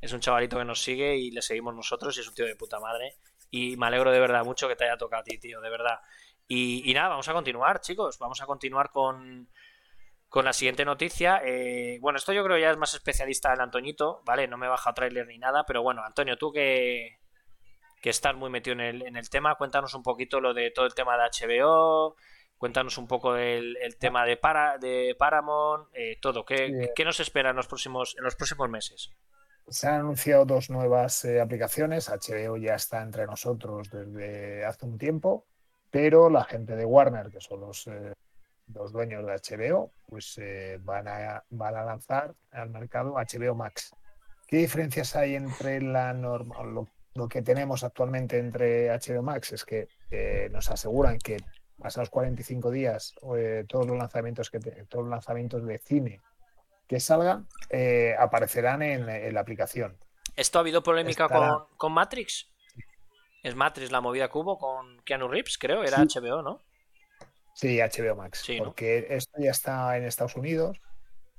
Es un chavalito que nos sigue y le seguimos nosotros y es un tío de puta madre. Y me alegro de verdad mucho que te haya tocado a ti, tío, de verdad. Y, y nada, vamos a continuar, chicos. Vamos a continuar con, con la siguiente noticia. Eh, bueno, esto yo creo ya es más especialista el Antoñito, ¿vale? No me he bajado trailer ni nada, pero bueno, Antonio, tú que, que estás muy metido en el, en el tema, cuéntanos un poquito lo de todo el tema de HBO, cuéntanos un poco el, el tema de, para, de Paramount, eh, todo. ¿Qué, Bien. qué nos espera en los próximos, en los próximos meses? Se han anunciado dos nuevas eh, aplicaciones. HBO ya está entre nosotros desde hace un tiempo, pero la gente de Warner, que son los, eh, dueños de HBO, pues eh, van, a, van lanzar al mercado HBO Max. ¿Qué diferencias hay entre la norma, lo, que tenemos actualmente entre HBO Max? Es que eh, nos aseguran que pasados 45 días todos los lanzamientos que todos los lanzamientos de cine que salgan eh, aparecerán en, en la aplicación. ¿Esto ha habido polémica Estará. con, con Matrix? Es Matrix la movida hubo con Keanu Reeves, creo, era Sí. HBO, ¿no? Sí, HBO Max, Sí, ¿no? porque esto ya está en Estados Unidos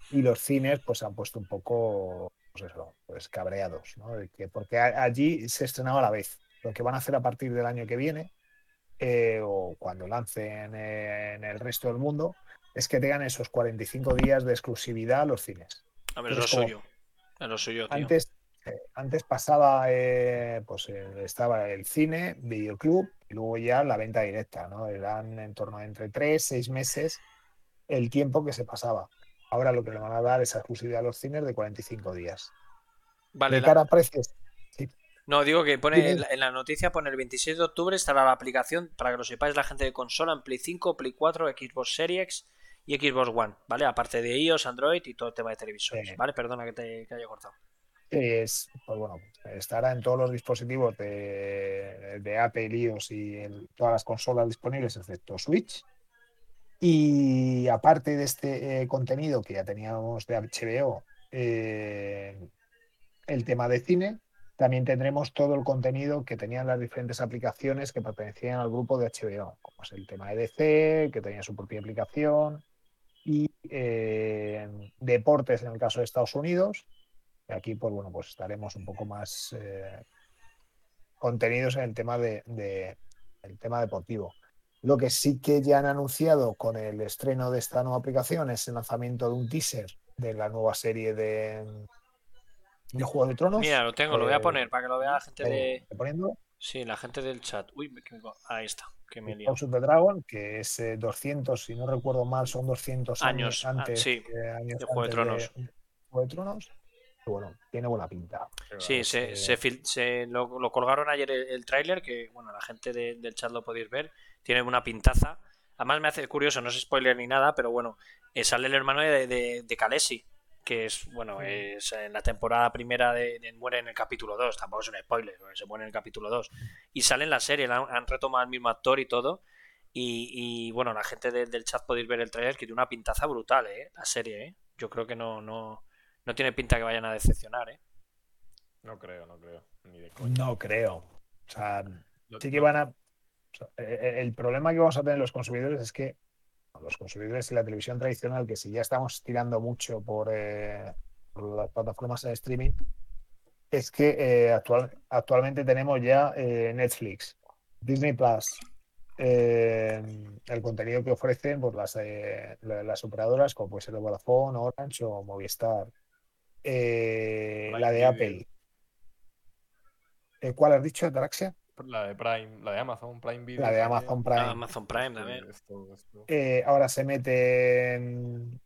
y los cines pues se han puesto un poco pues eso, pues cabreados, ¿no? Porque allí se estrenaba a la vez. Lo que van a hacer a partir del año que viene eh, o cuando lancen en el resto del mundo es que tengan esos 45 días de exclusividad a los cines. A ver, lo como- lo suyo, tío. Antes, eh, antes pasaba, eh, pues eh, estaba el cine, videoclub y luego ya la venta directa, ¿no? Eran en torno a entre 3, 6 meses el tiempo que se pasaba. Ahora lo que le van a dar es exclusividad a los cines de 45 días. Vale, de la- cara a precios, No, digo que pone en la, en la noticia pone el 26 de octubre estará la aplicación para que lo sepáis la gente de consola en Play 5, Play 4, Xbox Series X y Xbox One, ¿vale? Aparte de iOS, Android y todo el tema de televisores, Sí. ¿vale? Perdona que te que haya cortado. es, pues bueno, estará en todos los dispositivos de, de Apple, iOS y en todas las consolas disponibles, excepto Switch. Y aparte de este eh, contenido que ya teníamos de HBO, eh, el tema de cine, también tendremos todo el contenido que tenían las diferentes aplicaciones que pertenecían al grupo de HBO, como es el tema de DC, que tenía su propia aplicación, y eh, deportes en el caso de Estados Unidos. Y aquí, pues bueno, pues estaremos un poco más eh, contenidos en el tema de, de, el tema deportivo. Lo que sí que ya han anunciado con el estreno de esta nueva aplicación es el lanzamiento de un teaser de la nueva serie de, de Juego de Tronos. Mira, lo tengo, lo voy a Eh, poner para que lo vea la gente de. poniendo Sí, la gente del chat. Uy, me- ahí está, que me. House of the Dragon, que es eh, 200, si no recuerdo mal, son 200 Años, años, ah, antes, sí, eh, años de Juego de Tronos. Juego de Tronos. Bueno, tiene buena pinta. Sí, es se, se fil- se lo, lo colgaron ayer el, el tráiler, que bueno, la gente de- del chat lo podéis ver, tiene una pintaza. Además me hace curioso, no es spoiler ni nada, pero bueno, eh, sale el hermano de, de, de Khaleesi, que es, bueno, es en la temporada primera de, de- muere en el capítulo 2, tampoco es un spoiler, se muere en el capítulo 2. Y sale en la serie, la han, han retomado al mismo actor y todo. Y, y, bueno, la gente de- del chat podéis ver el tráiler que tiene una pintaza brutal, ¿eh? La serie, ¿eh? Yo creo que no, no, no tiene pinta que vayan a decepcionar, ¿eh? No creo, no creo. Ni de coña. No creo. O sea, Lo- sí que van a. o sea, eh, el problema que vamos a tener los consumidores es que los consumidores y la televisión tradicional, que si ya estamos tirando mucho por, eh, por las plataformas de streaming, es que eh, actual- actualmente tenemos ya eh, Netflix, Disney Plus, el contenido que ofrecen por las, eh, la- las operadoras, como puede ser de Vodafone, Orange o Movistar, la de. Apple. ¿Cuál has dicho, Ataraxia? La de Prime, la de Amazon Prime Video. La de. Amazon Prime. Ah, Amazon Prime también. esto- esto. Eh, ahora se mete en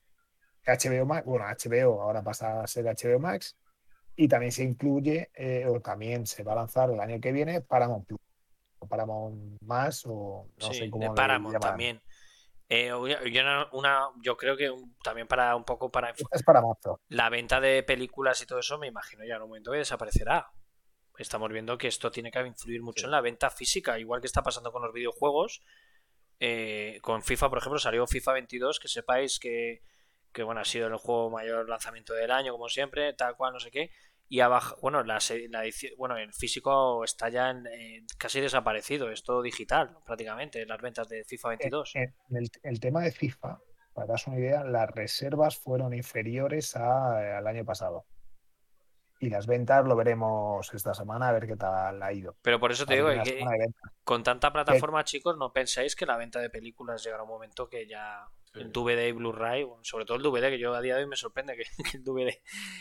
HBO Max, bueno, HBO ahora pasa a ser HBO Max y también se incluye eh, o también se va a lanzar el año que viene Paramount Plus o Paramount Más o no sí, sé cómo de Paramount también. Eh, yo, una, yo creo que un- también para un poco para es para la venta de películas y todo eso, me imagino ya en un momento que desaparecerá. Estamos viendo que esto tiene que influir mucho Sí. en la venta física, igual que está pasando con los videojuegos. Eh, con FIFA, por ejemplo, salió FIFA 22, que sepáis que, que, bueno, ha sido el juego mayor lanzamiento del año, como siempre, tal cual, no sé qué. Y abajo, bueno, la, la bueno, el físico está ya en, eh, casi desaparecido, es todo digital, prácticamente, las ventas de FIFA 22. En, en el, el tema de FIFA, para daros una idea, las reservas fueron inferiores a- al año pasado. Y las ventas lo veremos esta semana a ver qué tal ha ido. Pero por eso te digo que con tanta plataforma, chicos, ¿no pensáis que la venta de películas llegará un momento que ya Sí. el DVD y Blu-ray, bueno, sobre todo el DVD, que yo a día de hoy me sorprende que, que el DVD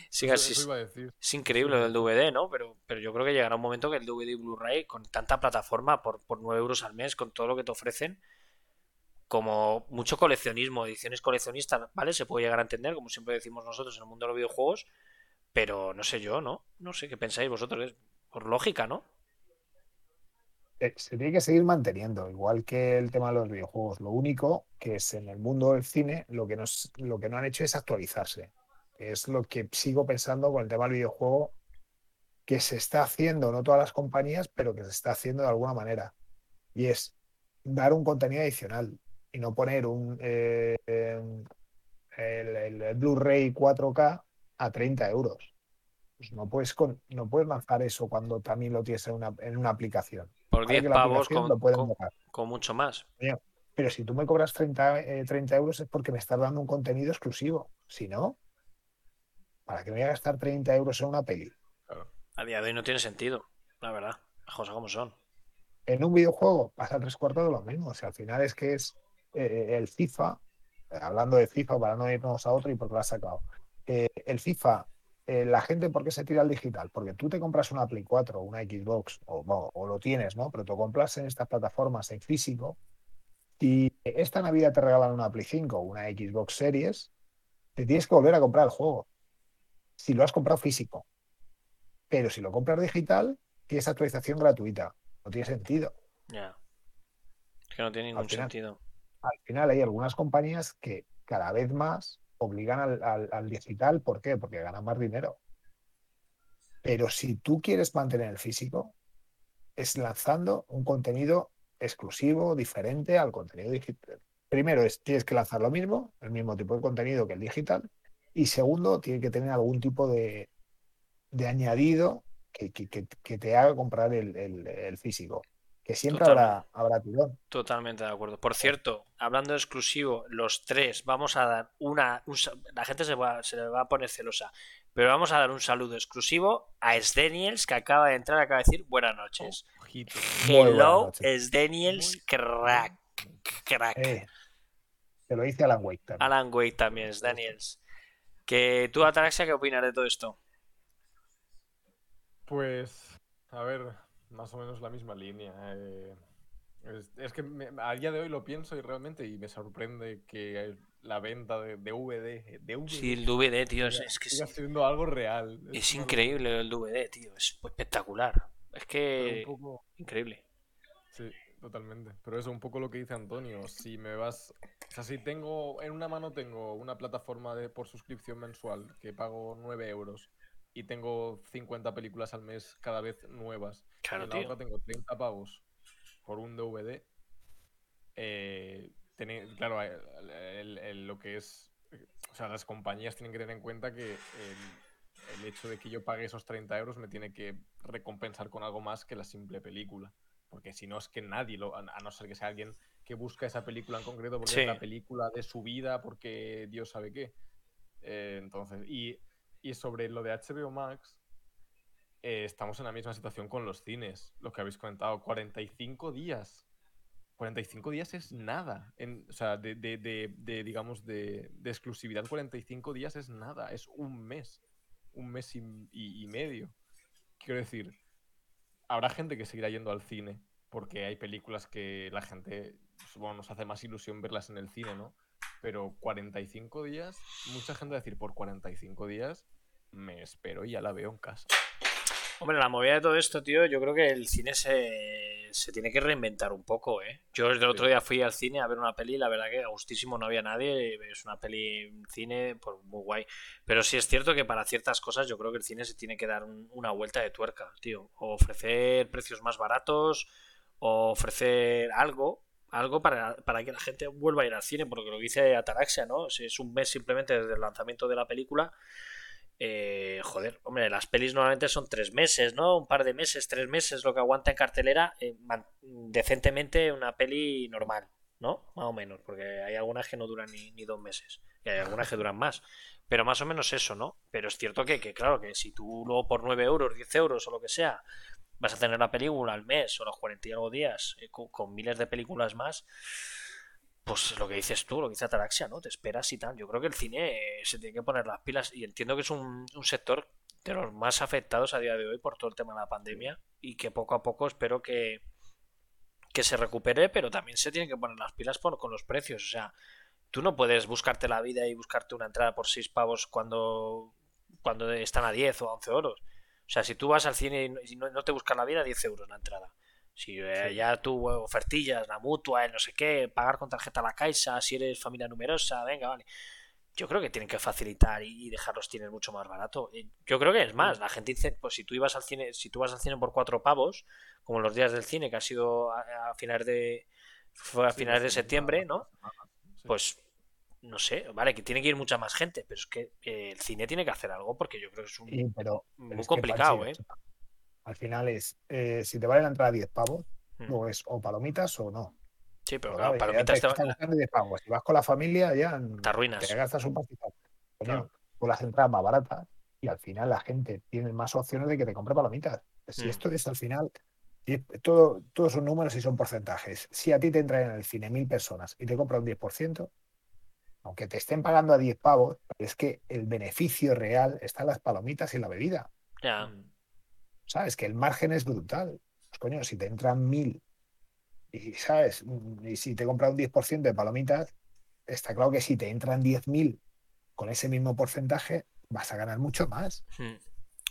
siga así. Es increíble Sí. el DVD, ¿no? Pero, pero yo creo que llegará un momento que el DVD y Blu-ray, con tanta plataforma, por, por 9 euros al mes, con todo lo que te ofrecen, como mucho coleccionismo, ediciones coleccionistas, ¿vale? Se puede llegar a entender, como siempre decimos nosotros en el mundo de los videojuegos, pero no sé yo, ¿no? No sé qué pensáis vosotros, por lógica, ¿no? Eh, se tiene que seguir manteniendo, igual que el tema de los videojuegos. Lo único que es en el mundo del cine, lo que, nos, lo que no han hecho es actualizarse. Es lo que sigo pensando con el tema del videojuego, que se está haciendo, no todas las compañías, pero que se está haciendo de alguna manera. Y es dar un contenido adicional y no poner un eh, em, el- el Blu-ray 4K a 30 euros. Pues no puedes, con- no puedes lanzar eso cuando también lo tienes en una, en una aplicación. Por Vale 10 que la pavos aplicación con, lo pueden con- con mucho más. Pero si tú me cobras 30, eh, 30 euros es porque me estás dando un contenido exclusivo. Si no, ¿para qué me voy a gastar 30 euros en una peli? Claro. A día de hoy no tiene sentido, la verdad. Las cosas como son. En un videojuego pasa tres cuartos de lo mismo. O sea, al final es que es eh, el FIFA, eh, hablando de FIFA para no irnos a otro y porque lo has sacado. Eh, el FIFA, eh, la gente, ¿por qué se tira al digital? Porque tú te compras una Play 4 o una Xbox, o, lo tienes, ¿no? Pero tú compras en estas plataformas en físico y esta Navidad te regalan una Play 5 o una Xbox Series, te tienes que volver a comprar el juego. Si lo has comprado físico. Pero si lo compras digital, tienes actualización gratuita. No tiene sentido. Ya. Es que no tiene ningún final- sentido. Al final hay algunas compañías que cada vez más obligan al, al- al digital. ¿Por qué? Porque ganan más dinero. Pero si tú quieres mantener el físico, es lanzando un contenido exclusivo, diferente al contenido digital. Primero es, tienes que lanzar lo mismo, el mismo tipo de contenido que el digital. Y segundo, tiene que tener algún tipo de, de añadido que, que, que, te haga comprar el, el físico que siempre habrá, habrá tirón. Totalmente de acuerdo. Por cierto, hablando de exclusivo, los tres vamos a dar una. la gente se, va, se le va a poner celosa, pero vamos a dar un saludo exclusivo a Sdeniels que acaba de entrar, acaba de decir buenas noches. Hello, Sdeniels, crack. Crack. Eh, se lo dice Alan Wake también. Alan Wake también, Sdeniels. Que tú, Ataraxia, ¿qué opinas de todo esto? Pues, a ver, más o menos la misma línea. Eh, es, que a día de hoy lo pienso y realmente y me sorprende que la venta de, DVD, de Sí, el DVD, tío, es, que siga siendo algo real. Es, increíble el DVD, tío, es espectacular. Es que increíble. Sí, totalmente. Pero eso un poco lo que dice Antonio. Si me vas, o sea, si tengo en una mano tengo una plataforma de por suscripción mensual que pago 9 euros y tengo 50 películas al mes cada vez nuevas. Claro, en la otra tengo 30 pavos por un DVD. Eh, claro, lo que es. O sea, las compañías tienen que tener en cuenta que el, hecho de que yo pague esos 30 euros me tiene que recompensar con algo más que la simple película. Porque si no es que nadie, lo, a no ser que sea alguien que busca esa película en concreto porque es la película de su vida, porque Dios sabe qué. Eh, entonces, y y sobre lo de HBO Max, eh, estamos en la misma situación con los cines, lo que habéis comentado, 45 días. 45 días es nada. o sea, de, digamos, de, exclusividad, 45 días es nada, es un mes. Un mes y, medio. Quiero decir, habrá gente que seguirá yendo al cine, porque hay películas que la gente, bueno, nos hace más ilusión verlas en el cine, ¿no? Pero 45 días, mucha gente va a decir, por 45 días me espero y ya la veo en casa. Hombre, la movida de todo esto, tío, yo creo que el cine se, tiene que reinventar un poco, ¿eh? Yo el otro día fui al cine a ver una peli, la verdad que a gustísimo no había nadie, es una peli en cine, pues muy guay. Pero sí es cierto que para ciertas cosas yo creo que el cine se tiene que dar una vuelta de tuerca, tío. O ofrecer precios más baratos, o ofrecer algo, algo para, para, que la gente vuelva a ir al cine, porque lo que dice Ataraxia, ¿no? Si es un mes simplemente desde el lanzamiento de la película, eh, joder, hombre, las pelis normalmente son tres meses, ¿no? Un par de meses, tres meses, lo que aguanta en cartelera eh, decentemente una peli normal, ¿no? Más o menos, porque hay algunas que no duran ni, dos meses, y hay algunas que duran más. Pero más o menos eso, ¿no? Pero es cierto que, claro, que si tú luego por 9 euros, 10 euros o lo que sea, vas a tener la película al mes o los 40 y algo días eh, con miles de películas más, pues lo que dices tú, lo que dice Ataraxia, ¿no? Te esperas y tal. Yo creo que el cine eh, se tiene que poner las pilas y entiendo que es un, sector de los más afectados a día de hoy por todo el tema de la pandemia y que poco a poco espero que, que se recupere, pero también se tienen que poner las pilas por, con los precios. O sea, tú no puedes buscarte la vida y buscarte una entrada por 6 pavos cuando, cuando están a 10 o a 11 euros. O sea, si tú vas al cine y no, no te buscas la vida, 10 euros la entrada. Si eh, ya tú ofertillas, la mutua, el no sé qué, pagar con tarjeta a la Caixa, si eres familia numerosa, venga, vale. Yo creo que tienen que facilitar y dejar los cines mucho más barato. Yo creo que es más, la gente dice, pues si tú ibas al cine, si tú vas al cine por cuatro pavos, como los días del cine, que ha sido a, finales de fue a finales de septiembre, ¿no? Pues no sé, vale, que tiene que ir mucha más gente, pero es que el cine tiene que hacer algo porque yo creo que es un, muy complicado, ¿eh? Al final es, eh, si te vale la entrada 10 pavos, hmm. luego es o palomitas o no. Sí, pero claro, palomitas te, te... 10 pavos. Si vas con la familia ya te arruinas. Te gastas un pastizal. Con las entradas más baratas y al final la gente tiene más opciones de que te compre palomitas. Si hmm. esto es al final, todo, todos son números y son porcentajes. Si a ti te entran en el cine mil personas y te compran un 10%, aunque te estén pagando a 10 pavos, es que el beneficio real está en las palomitas y la bebida. Ya. ¿Sabes? Que el margen es brutal. Pues coño, si te entran mil y, ¿sabes? Y si te compras un 10% de palomitas, está claro que si te entran 10.000 con ese mismo porcentaje, vas a ganar mucho más. Hmm.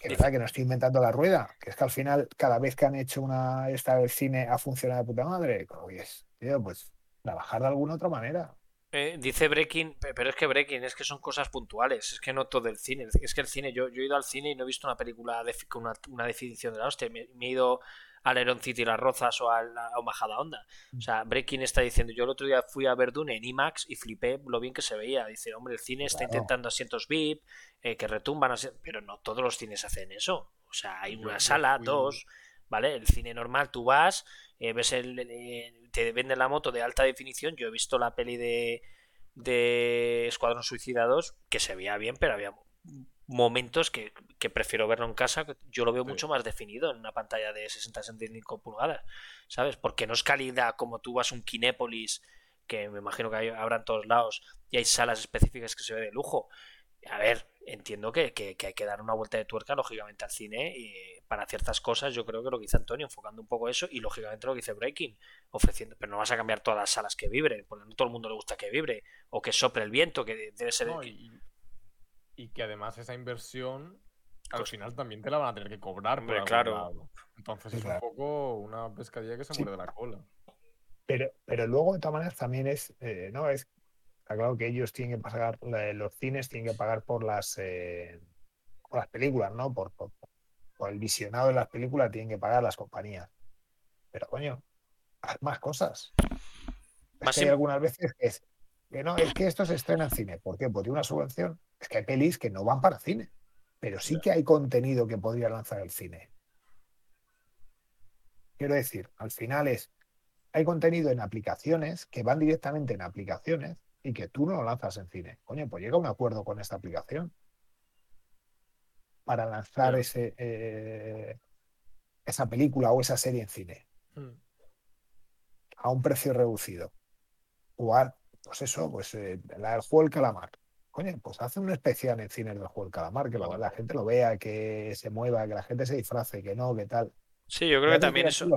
Que verdad que no estoy inventando la rueda, que es que al final, cada vez que han hecho una esta del cine ha funcionado de puta madre, es, tío, pues trabajar de alguna otra manera. Eh, dice Breaking, pero es que Breaking es que son cosas puntuales, es que no todo el cine. Es que el cine, yo, yo he ido al cine y no he visto una película con una, definición de la hostia. Me, he ido al Iron City Las Rozas o a, la, Majada Onda. O sea, Breaking está diciendo, yo el otro día fui a ver Dune en IMAX y flipé lo bien que se veía. Dice, hombre, el cine está intentando asientos VIP, eh, que retumban, pero no todos los cines hacen eso. O sea, hay una sala, dos, ¿vale? El cine normal, tú vas, eh, ves el, te venden la moto de alta definición. Yo he visto la peli de, de Escuadrón Suicida 2 que se veía bien, pero había momentos que, prefiero verlo en casa. Yo lo veo mucho más definido en una pantalla de 60-65 pulgadas, ¿sabes? Porque no es calidad como tú vas a un Kinépolis, que me imagino que hay, habrá en todos lados, y hay salas específicas que se ve de lujo. A ver, entiendo que, que, hay que dar una vuelta de tuerca, lógicamente, al cine y para ciertas cosas. Yo creo que lo que dice Antonio, enfocando un poco eso, y lógicamente lo que dice Breaking, ofreciendo, pero no vas a cambiar todas las salas que vibre, porque no todo el mundo le gusta que vibre, o que sople el viento, que debe ser. y, que además esa inversión al pues final también te la van a tener que cobrar. Hombre, claro. Entonces es un poco una pescadilla que se muere de la cola. Pero, pero luego, de todas maneras, también es, eh, ¿no? Es claro que ellos tienen que pagar, los cines tienen que pagar por las, eh, por las películas, ¿no? Por, por, el visionado de las películas tienen que pagar las compañías. Pero coño, haz más cosas. Es que hay algunas veces que es que no, es que esto se estrena en cine. ¿Por qué? Porque una subvención. Es que hay pelis que no van para cine. Pero sí que hay contenido que podría lanzar el cine. Quiero decir, al final es, hay contenido en aplicaciones que van directamente en aplicaciones y que tú no lo lanzas en cine. Coño, pues llega a un acuerdo con esta aplicación para lanzar ese, eh, esa película o esa serie en cine hmm. a un precio reducido. O pues eso, pues eh, la del juego del calamar. Coño, pues hace un especial en cine del juego del calamar, que la gente lo vea, que se mueva, que la gente se disfrace, que no, que tal. Sí, yo creo que también eso.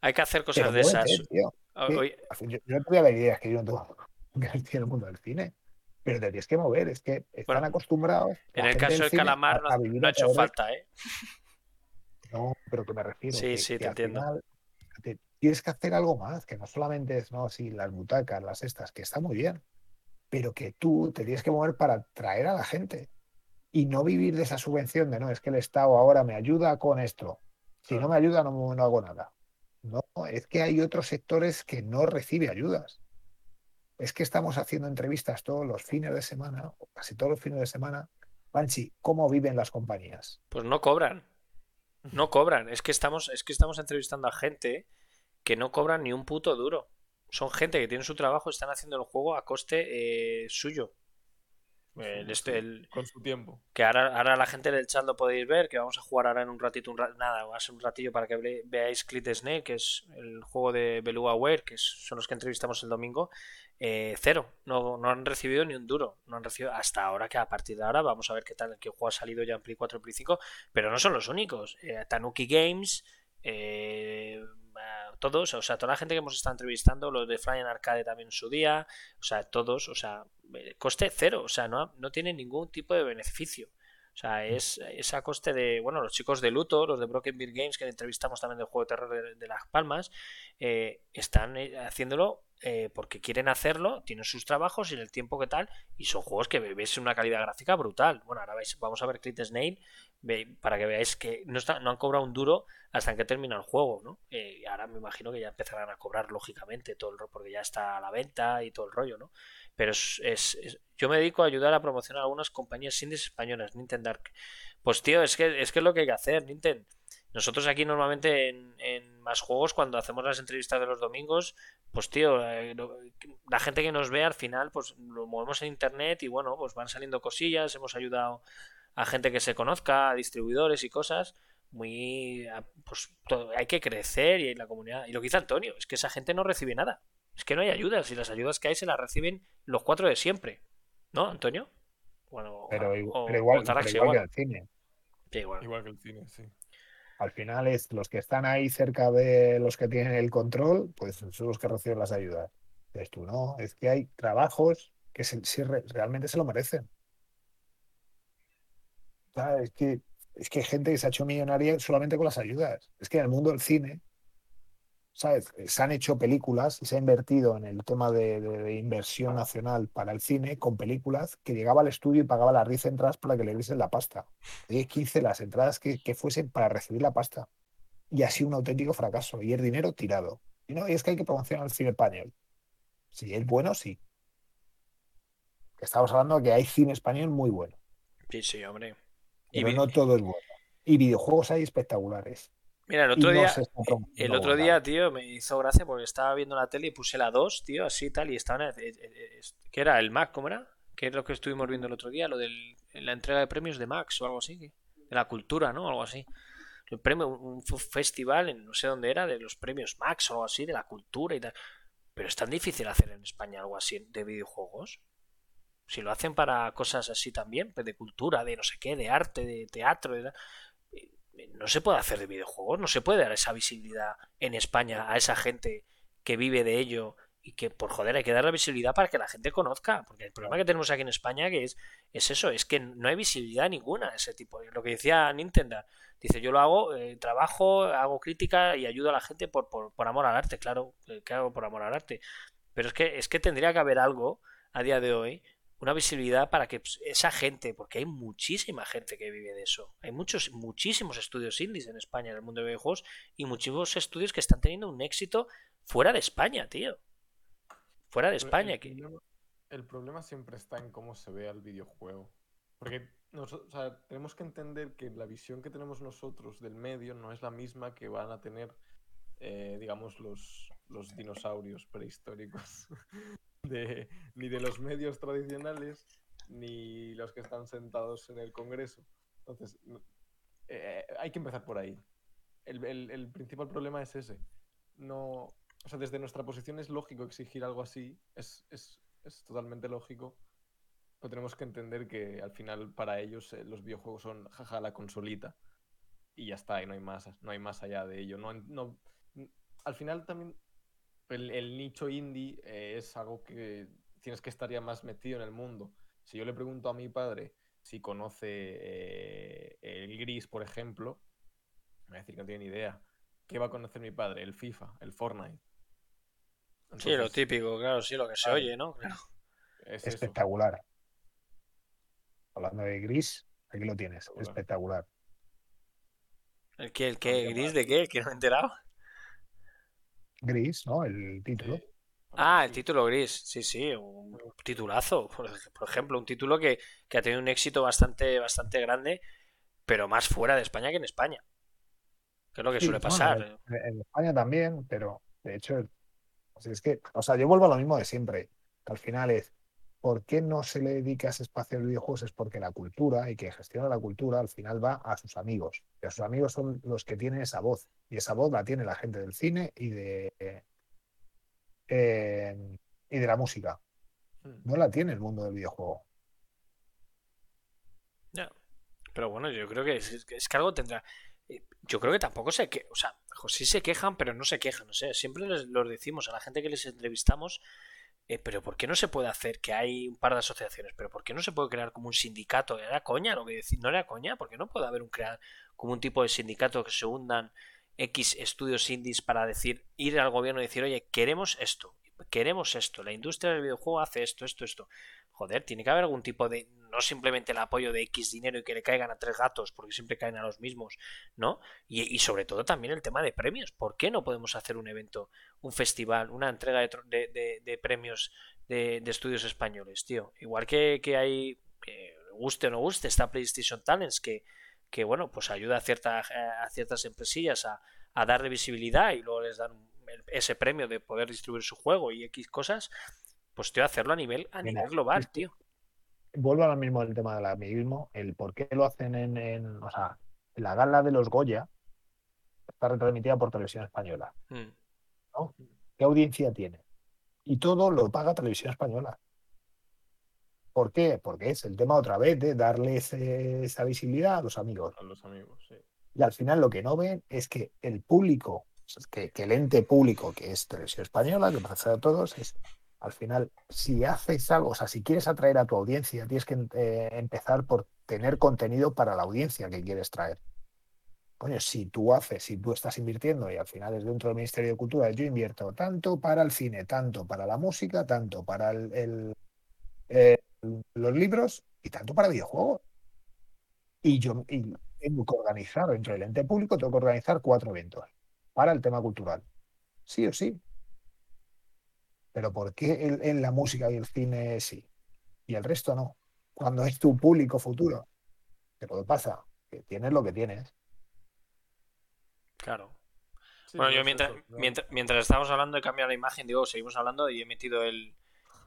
Hay que hacer cosas de esas. Yo, no tuve la idea que yo no tengo que el mundo del cine. Pero te tienes que mover, es que están acostumbrados. En el caso del calamar no, ha hecho falta, ¿eh? No, pero que me refiero. Sí, sí, te entiendo. tienes que hacer algo más, que no solamente es, no, sí, las butacas, las estas, que está muy bien, pero que tú te tienes que mover para traer a la gente y no vivir de esa subvención de, no, es que el Estado ahora me ayuda con esto. Si no me ayuda, no, no hago nada. No, es que hay otros sectores que no reciben ayudas es que estamos haciendo entrevistas todos los fines de semana, o casi todos los fines de semana. Banchi, ¿cómo viven las compañías? Pues no cobran. No cobran. Es que estamos, es que estamos entrevistando a gente que no cobran ni un puto duro. Son gente que tiene su trabajo, están haciendo el juego a coste eh, suyo. este, con su tiempo. Que ahora, ahora la gente del chat lo podéis ver, que vamos a jugar ahora en un ratito, un nada, va a ser un ratillo para que veáis Clit Snake, que es el juego de Beluaware, que son los que entrevistamos el domingo, eh, cero, no, no, han recibido ni un duro, no han recibido hasta ahora que a partir de ahora vamos a ver qué tal, qué juego ha salido ya en Play 4 y Play 5, pero no son los únicos, eh, Tanuki Games, eh, todos, o sea, toda la gente que hemos estado entrevistando, los de Flying Arcade también en su día, o sea, todos, o sea, coste cero, o sea, no, no tienen ningún tipo de beneficio. O sea, es, a coste de, bueno, los chicos de Luto, los de Broken Beer Games, que entrevistamos también del juego de terror de, Las Palmas, están haciéndolo eh, porque quieren hacerlo, tienen sus trabajos y el tiempo que tal, y son juegos que ves una calidad gráfica brutal. Bueno, ahora vais, vamos a ver Clit Snail para que veáis que no, no han cobrado un duro hasta que termina el juego, ¿no? Eh, y ahora me imagino que ya empezarán a cobrar lógicamente todo el rollo, porque ya está a la venta y todo el rollo, ¿no? Pero es, yo me dedico a ayudar a promocionar algunas compañías indies españolas, Nintendo Dark. Pues tío, es que, es que es lo que hay que hacer, Nintendo. Nosotros aquí normalmente en, más juegos, cuando hacemos las entrevistas de los domingos, pues tío, eh, la gente que nos ve al final, pues lo movemos en internet y bueno, pues van saliendo cosillas, hemos ayudado a gente que se conozca, a distribuidores y cosas. Muy, pues hay que crecer y la comunidad. Y lo que dice Antonio, es que esa gente no recibe nada. Es que no hay ayudas y las ayudas que hay se las reciben los cuatro de siempre. ¿No, Antonio? Bueno, pero, igual, igual, que el cine. igual. igual que el cine, sí al final es los que están ahí cerca de los que tienen el control, pues son los que reciben las ayudas. Es tú, no, es que hay trabajos que si realmente se lo merecen. Es que, es que hay gente que se ha hecho millonaria solamente con las ayudas. Es que en el mundo del cine ¿sabes? Se han hecho películas y se ha invertido en el tema de, inversión nacional para el cine con películas que llegaba al estudio y pagaba las 10 entradas para que le diesen la pasta. 10, 15 las entradas que, fuesen para recibir la pasta. Y ha sido un auténtico fracaso. Y el dinero tirado. Y no, y es que hay que promocionar el cine español. Si es bueno, sí. Estamos hablando de que hay cine español muy bueno. Sí, sí, hombre. Pero no todo es bueno. Y videojuegos hay espectarares. Mira, el otro día, el otro día, tío, me hizo gracia porque estaba viendo la tele y puse la 2, tío, así tal, y estaba... ¿Qué era? ¿El Mac? ¿Cómo era? ¿Qué es lo que estuvimos viendo el otro día? Lo de la entrega de premios de Max o algo así. De la cultura, ¿no? Algo así. El premio, un festival, en no sé dónde era, de los premios Max o algo así, de la cultura y tal. Pero es tan difícil hacer en España algo así de videojuegos. Si lo hacen para cosas así también, pues de cultura, de no sé qué, de arte, de teatro, de no se puede hacer de videojuegos, no se puede dar esa visibilidad en España a esa gente que vive de ello y que por joder hay que dar la visibilidad para que la gente conozca, porque el problema que tenemos aquí en España que es, es eso, es que no hay visibilidad ninguna ese tipo, lo que decía Nintendo, dice yo lo hago, eh, trabajo, hago crítica y ayudo a la gente por, por, por amor al arte, claro, eh, que hago por amor al arte, pero es que, es que tendría que haber algo a día de hoy una visibilidad para que pues, esa gente, porque hay muchísima gente que vive de eso. Hay muchos, muchísimos estudios indies en España, en el mundo de videojuegos, y muchísimos estudios que están teniendo un éxito fuera de España, tío. Fuera de España. El, problema, el problema siempre está en cómo se ve el videojuego. Porque tenemos que entender que la visión que tenemos nosotros del medio no es la misma que van a tener, eh, digamos, los, los dinosaurios prehistóricos. ni de los medios tradicionales ni los que están sentados en el Congreso. Entonces, eh, hay que empezar por ahí. El, principal problema es ese. No, o sea, desde nuestra posición es lógico exigir algo así, es, totalmente lógico, pero tenemos que entender que al final para ellos eh, los videojuegos son jaja la consolita y ya está, y no hay más, no hay más allá de ello. No, no, al final también el, nicho indie eh, es algo que tienes que estar ya más metido en el mundo. Si yo le pregunto a mi padre si conoce eh, el Gris, por ejemplo, me va a decir que no tiene ni idea. ¿Qué va a conocer mi padre? El FIFA, el Fortnite. sí, lo típico, claro, sí, lo que se oye, ¿no? Es espectacular. Hablando de Gris, aquí lo tienes, espectacular. ¿El qué? ¿El qué? ¿Gris de qué? ¿Que no he enterado? Gris, ¿no? El título. Ah, el título gris, sí, sí, un titulazo, por ejemplo, un título que, ha tenido un éxito bastante, bastante grande, pero más fuera de España que en España. Que es lo que suele pasar. en, España también, pero de hecho, es que, o sea, yo vuelvo a lo mismo de siempre, que al final es, ¿por qué no se le dedica ese espacio al videojuegos? Es porque la cultura y que gestiona la cultura al final va a sus amigos. Y a sus amigos son los que tienen esa voz. Y esa voz la tiene la gente del cine y de, eh, y de la música. Hmm. No la tiene el mundo del videojuego. Ya. Pero bueno, yo creo que es, que algo tendrá. Eh, yo creo que tampoco sé que. O sea, sí se quejan, pero no se quejan. No sé, siempre les, los decimos a la gente que les entrevistamos eh, pero ¿por qué no se puede hacer que hay un par de asociaciones? ¿Pero por qué no se puede crear como un sindicato? ¿Era coña lo que decir? ¿No era coña? ¿Por qué no puede haber un crear como un tipo de sindicato que se hundan X estudios indies para decir, ir al gobierno y decir, oye, queremos esto, queremos esto, la industria del videojuego hace esto, esto, esto. Joder, tiene que haber algún tipo de, no simplemente el apoyo de X dinero y que le caigan a tres gatos, porque siempre caen a los mismos, ¿no? Y, sobre todo también el tema de premios. ¿Por qué no podemos hacer un evento, un festival, una entrega de, premios de, estudios españoles, tío? Igual que, que hay, guste o no guste, está PlayStation Talents, que, que bueno, pues ayuda a, ciertas a ciertas empresillas a, a darle visibilidad y luego les dan ese premio de poder distribuir su juego y X cosas, pues tío, hacerlo a nivel, a nivel global, tío. Vuelvo ahora mismo al tema del amiguismo, el por qué lo hacen en, o sea, la gala de los Goya está retransmitida por televisión española. Hmm. ¿no? ¿Qué audiencia tiene? Y todo lo paga televisión española. ¿Por qué? Porque es el tema otra vez de darle esa visibilidad a los amigos. A los amigos, sí. Y al final lo que no ven es que el público, que, que el ente público que es televisión española, que parece a todos, es al final, si haces algo, o sea, si quieres atraer a tu audiencia, tienes que eh, empezar por tener contenido para la audiencia que quieres traer. coño, si tú haces, si tú estás invirtiendo y al final es dentro del Ministerio de Cultura, yo invierto tanto para el cine, tanto para la música, tanto para los libros y tanto para videojuegos. Y yo tengo que organizar dentro del ente público, tengo que organizar cuatro eventos para el tema cultural. Sí o sí. Pero ¿por qué en la música y el cine sí? Y el resto no. Cuando es tu público futuro. ¿Qué pasa? Que tienes lo que tienes. Claro. bueno, yo mientras, mientras, mientras estábamos hablando de cambiar la imagen, digo, seguimos hablando y he metido el,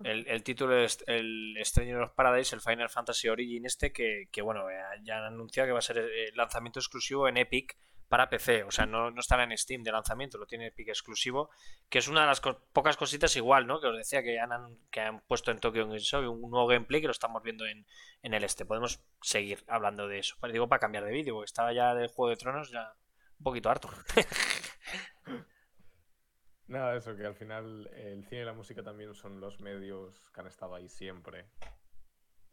el, título es el Stranger of Paradise, el Final Fantasy Origin este, que, bueno, eh, ya han anunciado que va a ser el eh, lanzamiento exclusivo en Epic para PC, o sea, no, no estará en Steam de lanzamiento, lo tiene Epic exclusivo, que es una de las pocas cositas igual, ¿no? Que os decía que han, han puesto en Tokyo Show un nuevo gameplay que lo estamos viendo en, en el este. Podemos seguir hablando de eso. Pero digo para cambiar de vídeo, porque estaba ya del Juego de Tronos ya un poquito harto. Nada, eso, que al final el cine y la música también son los medios que han estado ahí siempre.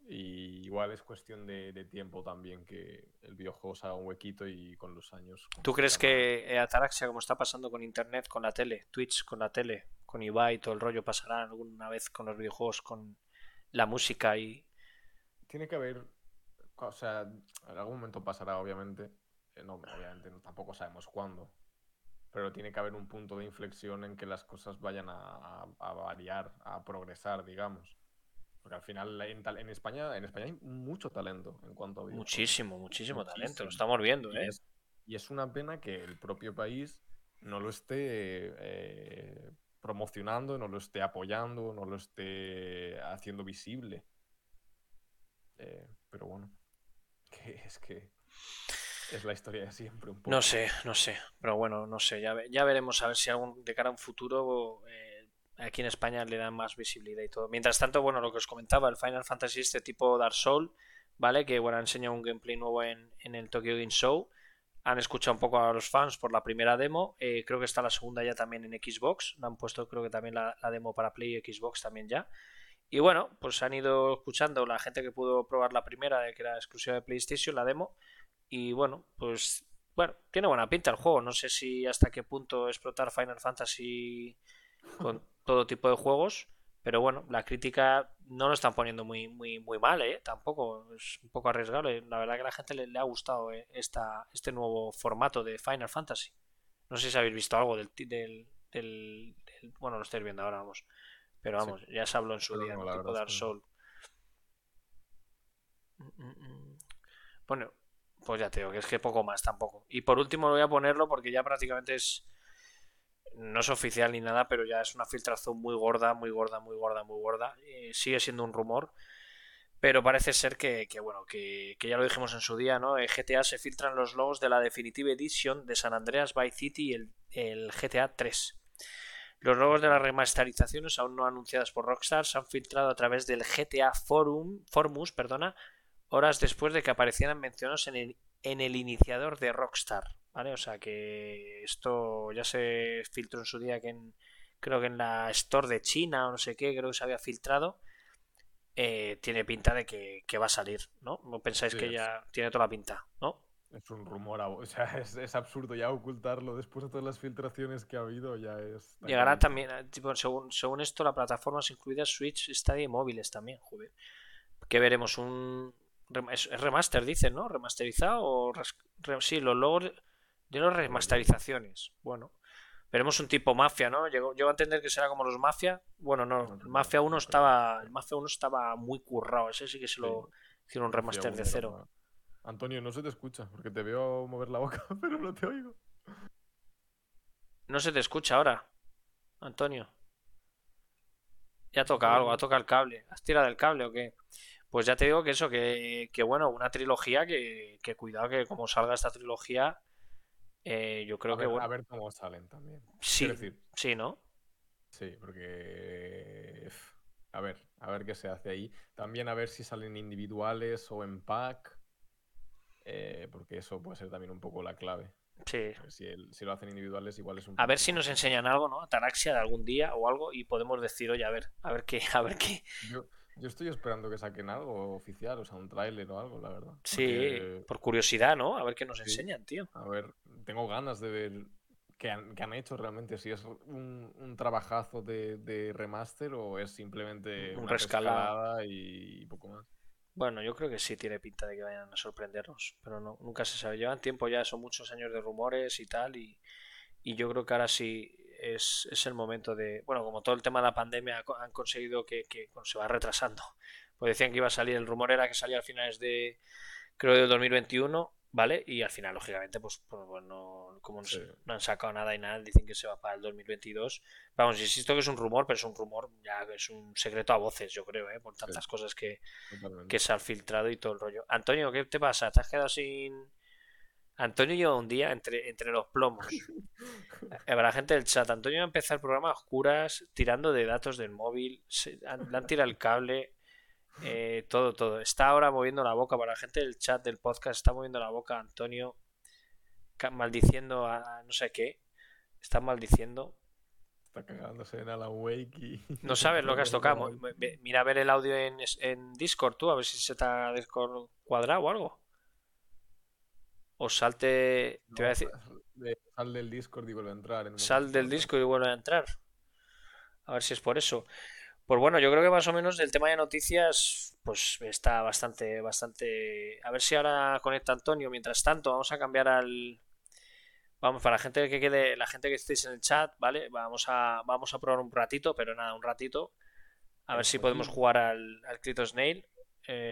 Y igual es cuestión de, tiempo también que el videojuego se haga un huequito y con los años. ¿Tú crees que Ataraxia, como está pasando con internet, con la tele, Twitch con la tele, con Ibai y todo el rollo, pasará alguna vez con los videojuegos, con la música y. Tiene que haber. O sea, en algún momento pasará, obviamente. Eh, no, obviamente tampoco sabemos cuándo pero tiene que haber un punto de inflexión en que las cosas vayan a, variar, a progresar, digamos. Porque al final en, España, en España hay mucho talento en cuanto a Muchísimo, muchísimo, talento, lo estamos viendo, ¿eh? Y es, una pena que el propio país no lo esté eh, promocionando, no lo esté apoyando, no lo esté haciendo visible. Eh, pero bueno, que es que es la historia de siempre un poco. No sé, no sé. Pero bueno, no sé. Ya, ya veremos a ver si algún, de cara a un futuro eh, aquí en España le dan más visibilidad y todo. Mientras tanto, bueno, lo que os comentaba, el Final Fantasy este tipo Dark Soul, ¿vale? Que bueno, ha enseñado un gameplay nuevo en, el Tokyo Game Show. Han escuchado un poco a los fans por la primera demo. Eh, creo que está la segunda ya también en Xbox. Han puesto creo que también la, la demo para Play y Xbox también ya. Y bueno, pues han ido escuchando la gente que pudo probar la primera, que era exclusiva de PlayStation, la demo y bueno, pues bueno, tiene buena pinta el juego. No sé si hasta qué punto explotar Final Fantasy con todo tipo de juegos. Pero bueno, la crítica no lo están poniendo muy, muy, muy mal, ¿eh? Tampoco es un poco arriesgado. La verdad que a la gente le, ha gustado ¿eh? Esta, este nuevo formato de Final Fantasy. No sé si habéis visto algo del, del, del, bueno, lo estáis viendo ahora, vamos. Pero vamos, ya se habló en su día, ¿no? tipo Dark Soul. Mm, mm, mm. Bueno, pues ya te digo que es que poco más tampoco. Y por último lo voy a ponerlo porque ya prácticamente es. No es oficial ni nada, pero ya es una filtración muy gorda, muy gorda, muy gorda, muy gorda. sigue siendo un rumor. Pero parece ser que, bueno, que, ya lo dijimos en su día, ¿no? En GTA se filtran los logos de la Definitive Edition de San Andreas by City y el, GTA 3. Los logos de las remasterizaciones, aún no anunciadas por Rockstar, se han filtrado a través del GTA Forum, Formus perdona, horas después de que aparecieran mencionados en el, en el iniciador de Rockstar, ¿vale? O sea que esto ya se filtró en su día que en, creo que en la Store de China o no sé qué, creo que se había filtrado. Eh, tiene pinta de que, va a salir, ¿no? ¿No pensáis que ya tiene toda la pinta, ¿no? Es un rumor, o sea, es, absurdo ya ocultarlo después de todas las filtraciones que ha habido, ya es... Llegará también, tipo, según, según esto, la plataforma incluida Switch, Stadia y móviles también, joder. Que veremos un, es, remaster, dicen, ¿no? Remasterizado o. sí, los logos de las remasterizaciones. Bueno, veremos un tipo mafia, ¿no? Llego, a entender que será como los mafia. Bueno, no, el Mafia 1 estaba. El Mafia 1 estaba muy currado. Ese sí que se lo hicieron un remaster de cero. Antonio, no se te escucha, porque te veo mover la boca, pero no te oigo. No se te escucha ahora, Antonio. Ya toca algo, ha tocado el cable. ¿Has tirado el cable o qué? Pues ya te digo que eso, que, bueno, una trilogía que, que, cuidado que como salga esta trilogía, eh, yo creo que... Bueno, a ver cómo salen también. Sí, sí, ¿no? Sí, porque... A ver, a ver qué se hace ahí. También a ver si salen individuales o en pack. Eh, porque eso puede ser también un poco la clave. Sí. Si, si, lo hacen individuales, igual es un. A ver si nos enseñan algo, ¿no? Ataraxia de algún día o algo y podemos decir, oye, a ver, a ver qué, a ver qué. Yo estoy esperando que saquen algo oficial, o sea, un tráiler o algo, la verdad. Sí, por curiosidad, ¿no? A ver qué nos enseñan, tío. A ver, tengo ganas de ver qué han, hecho realmente, si es un, trabajazo de, remaster o es simplemente un una rescalada y poco más. Bueno, yo creo que sí tiene pinta de que vayan a sorprendernos, pero no, nunca se sabe. Llevan tiempo ya, son muchos años de rumores y tal, y, y yo creo que ahora sí es, es, el momento de. Bueno, como todo el tema de la pandemia han conseguido que, que se va retrasando. Pues decían que iba a salir, el rumor era que salía a finales de. Creo del 2021, ¿vale? Y al final, lógicamente, pues, pues bueno, como no, han sacado nada y nada, dicen que se va para el 2022. Vamos, insisto que es un rumor, pero es un rumor, ya es un secreto a voces, yo creo, ¿eh? Por tantas cosas que, que se han filtrado y todo el rollo. Antonio, ¿qué te pasa? ¿Te has quedado sin, Antonio yo un día entre, entre los plomos. Para la gente del chat, Antonio va a empezar el programa a oscuras, tirando de datos del móvil, le han tirado el cable, eh, todo, todo. Está ahora moviendo la boca, para la gente del chat del podcast, está moviendo la boca Antonio, maldiciendo a no sé qué. Está maldiciendo. Está cagándose en la wake y... No sabes lo que has tocado. Mira a ver el audio en, en Discord tú, a ver si se te ha Discord cuadrado o algo. O salte. Te voy a decir. Sal del Discord y vuelve a entrar. sal del Discord y vuelve a entrar. A ver si es por eso. Pues bueno, yo creo que más o menos el tema de noticias, pues está bastante, bastante. A ver si ahora conecta Antonio. Mientras tanto, vamos a cambiar al. Vamos, para la gente que quede, la gente que estéis en el chat, ¿vale? Vamos a, vamos a probar un ratito, pero nada, un ratito. A ver si podemos jugar al, al Snail. Eh,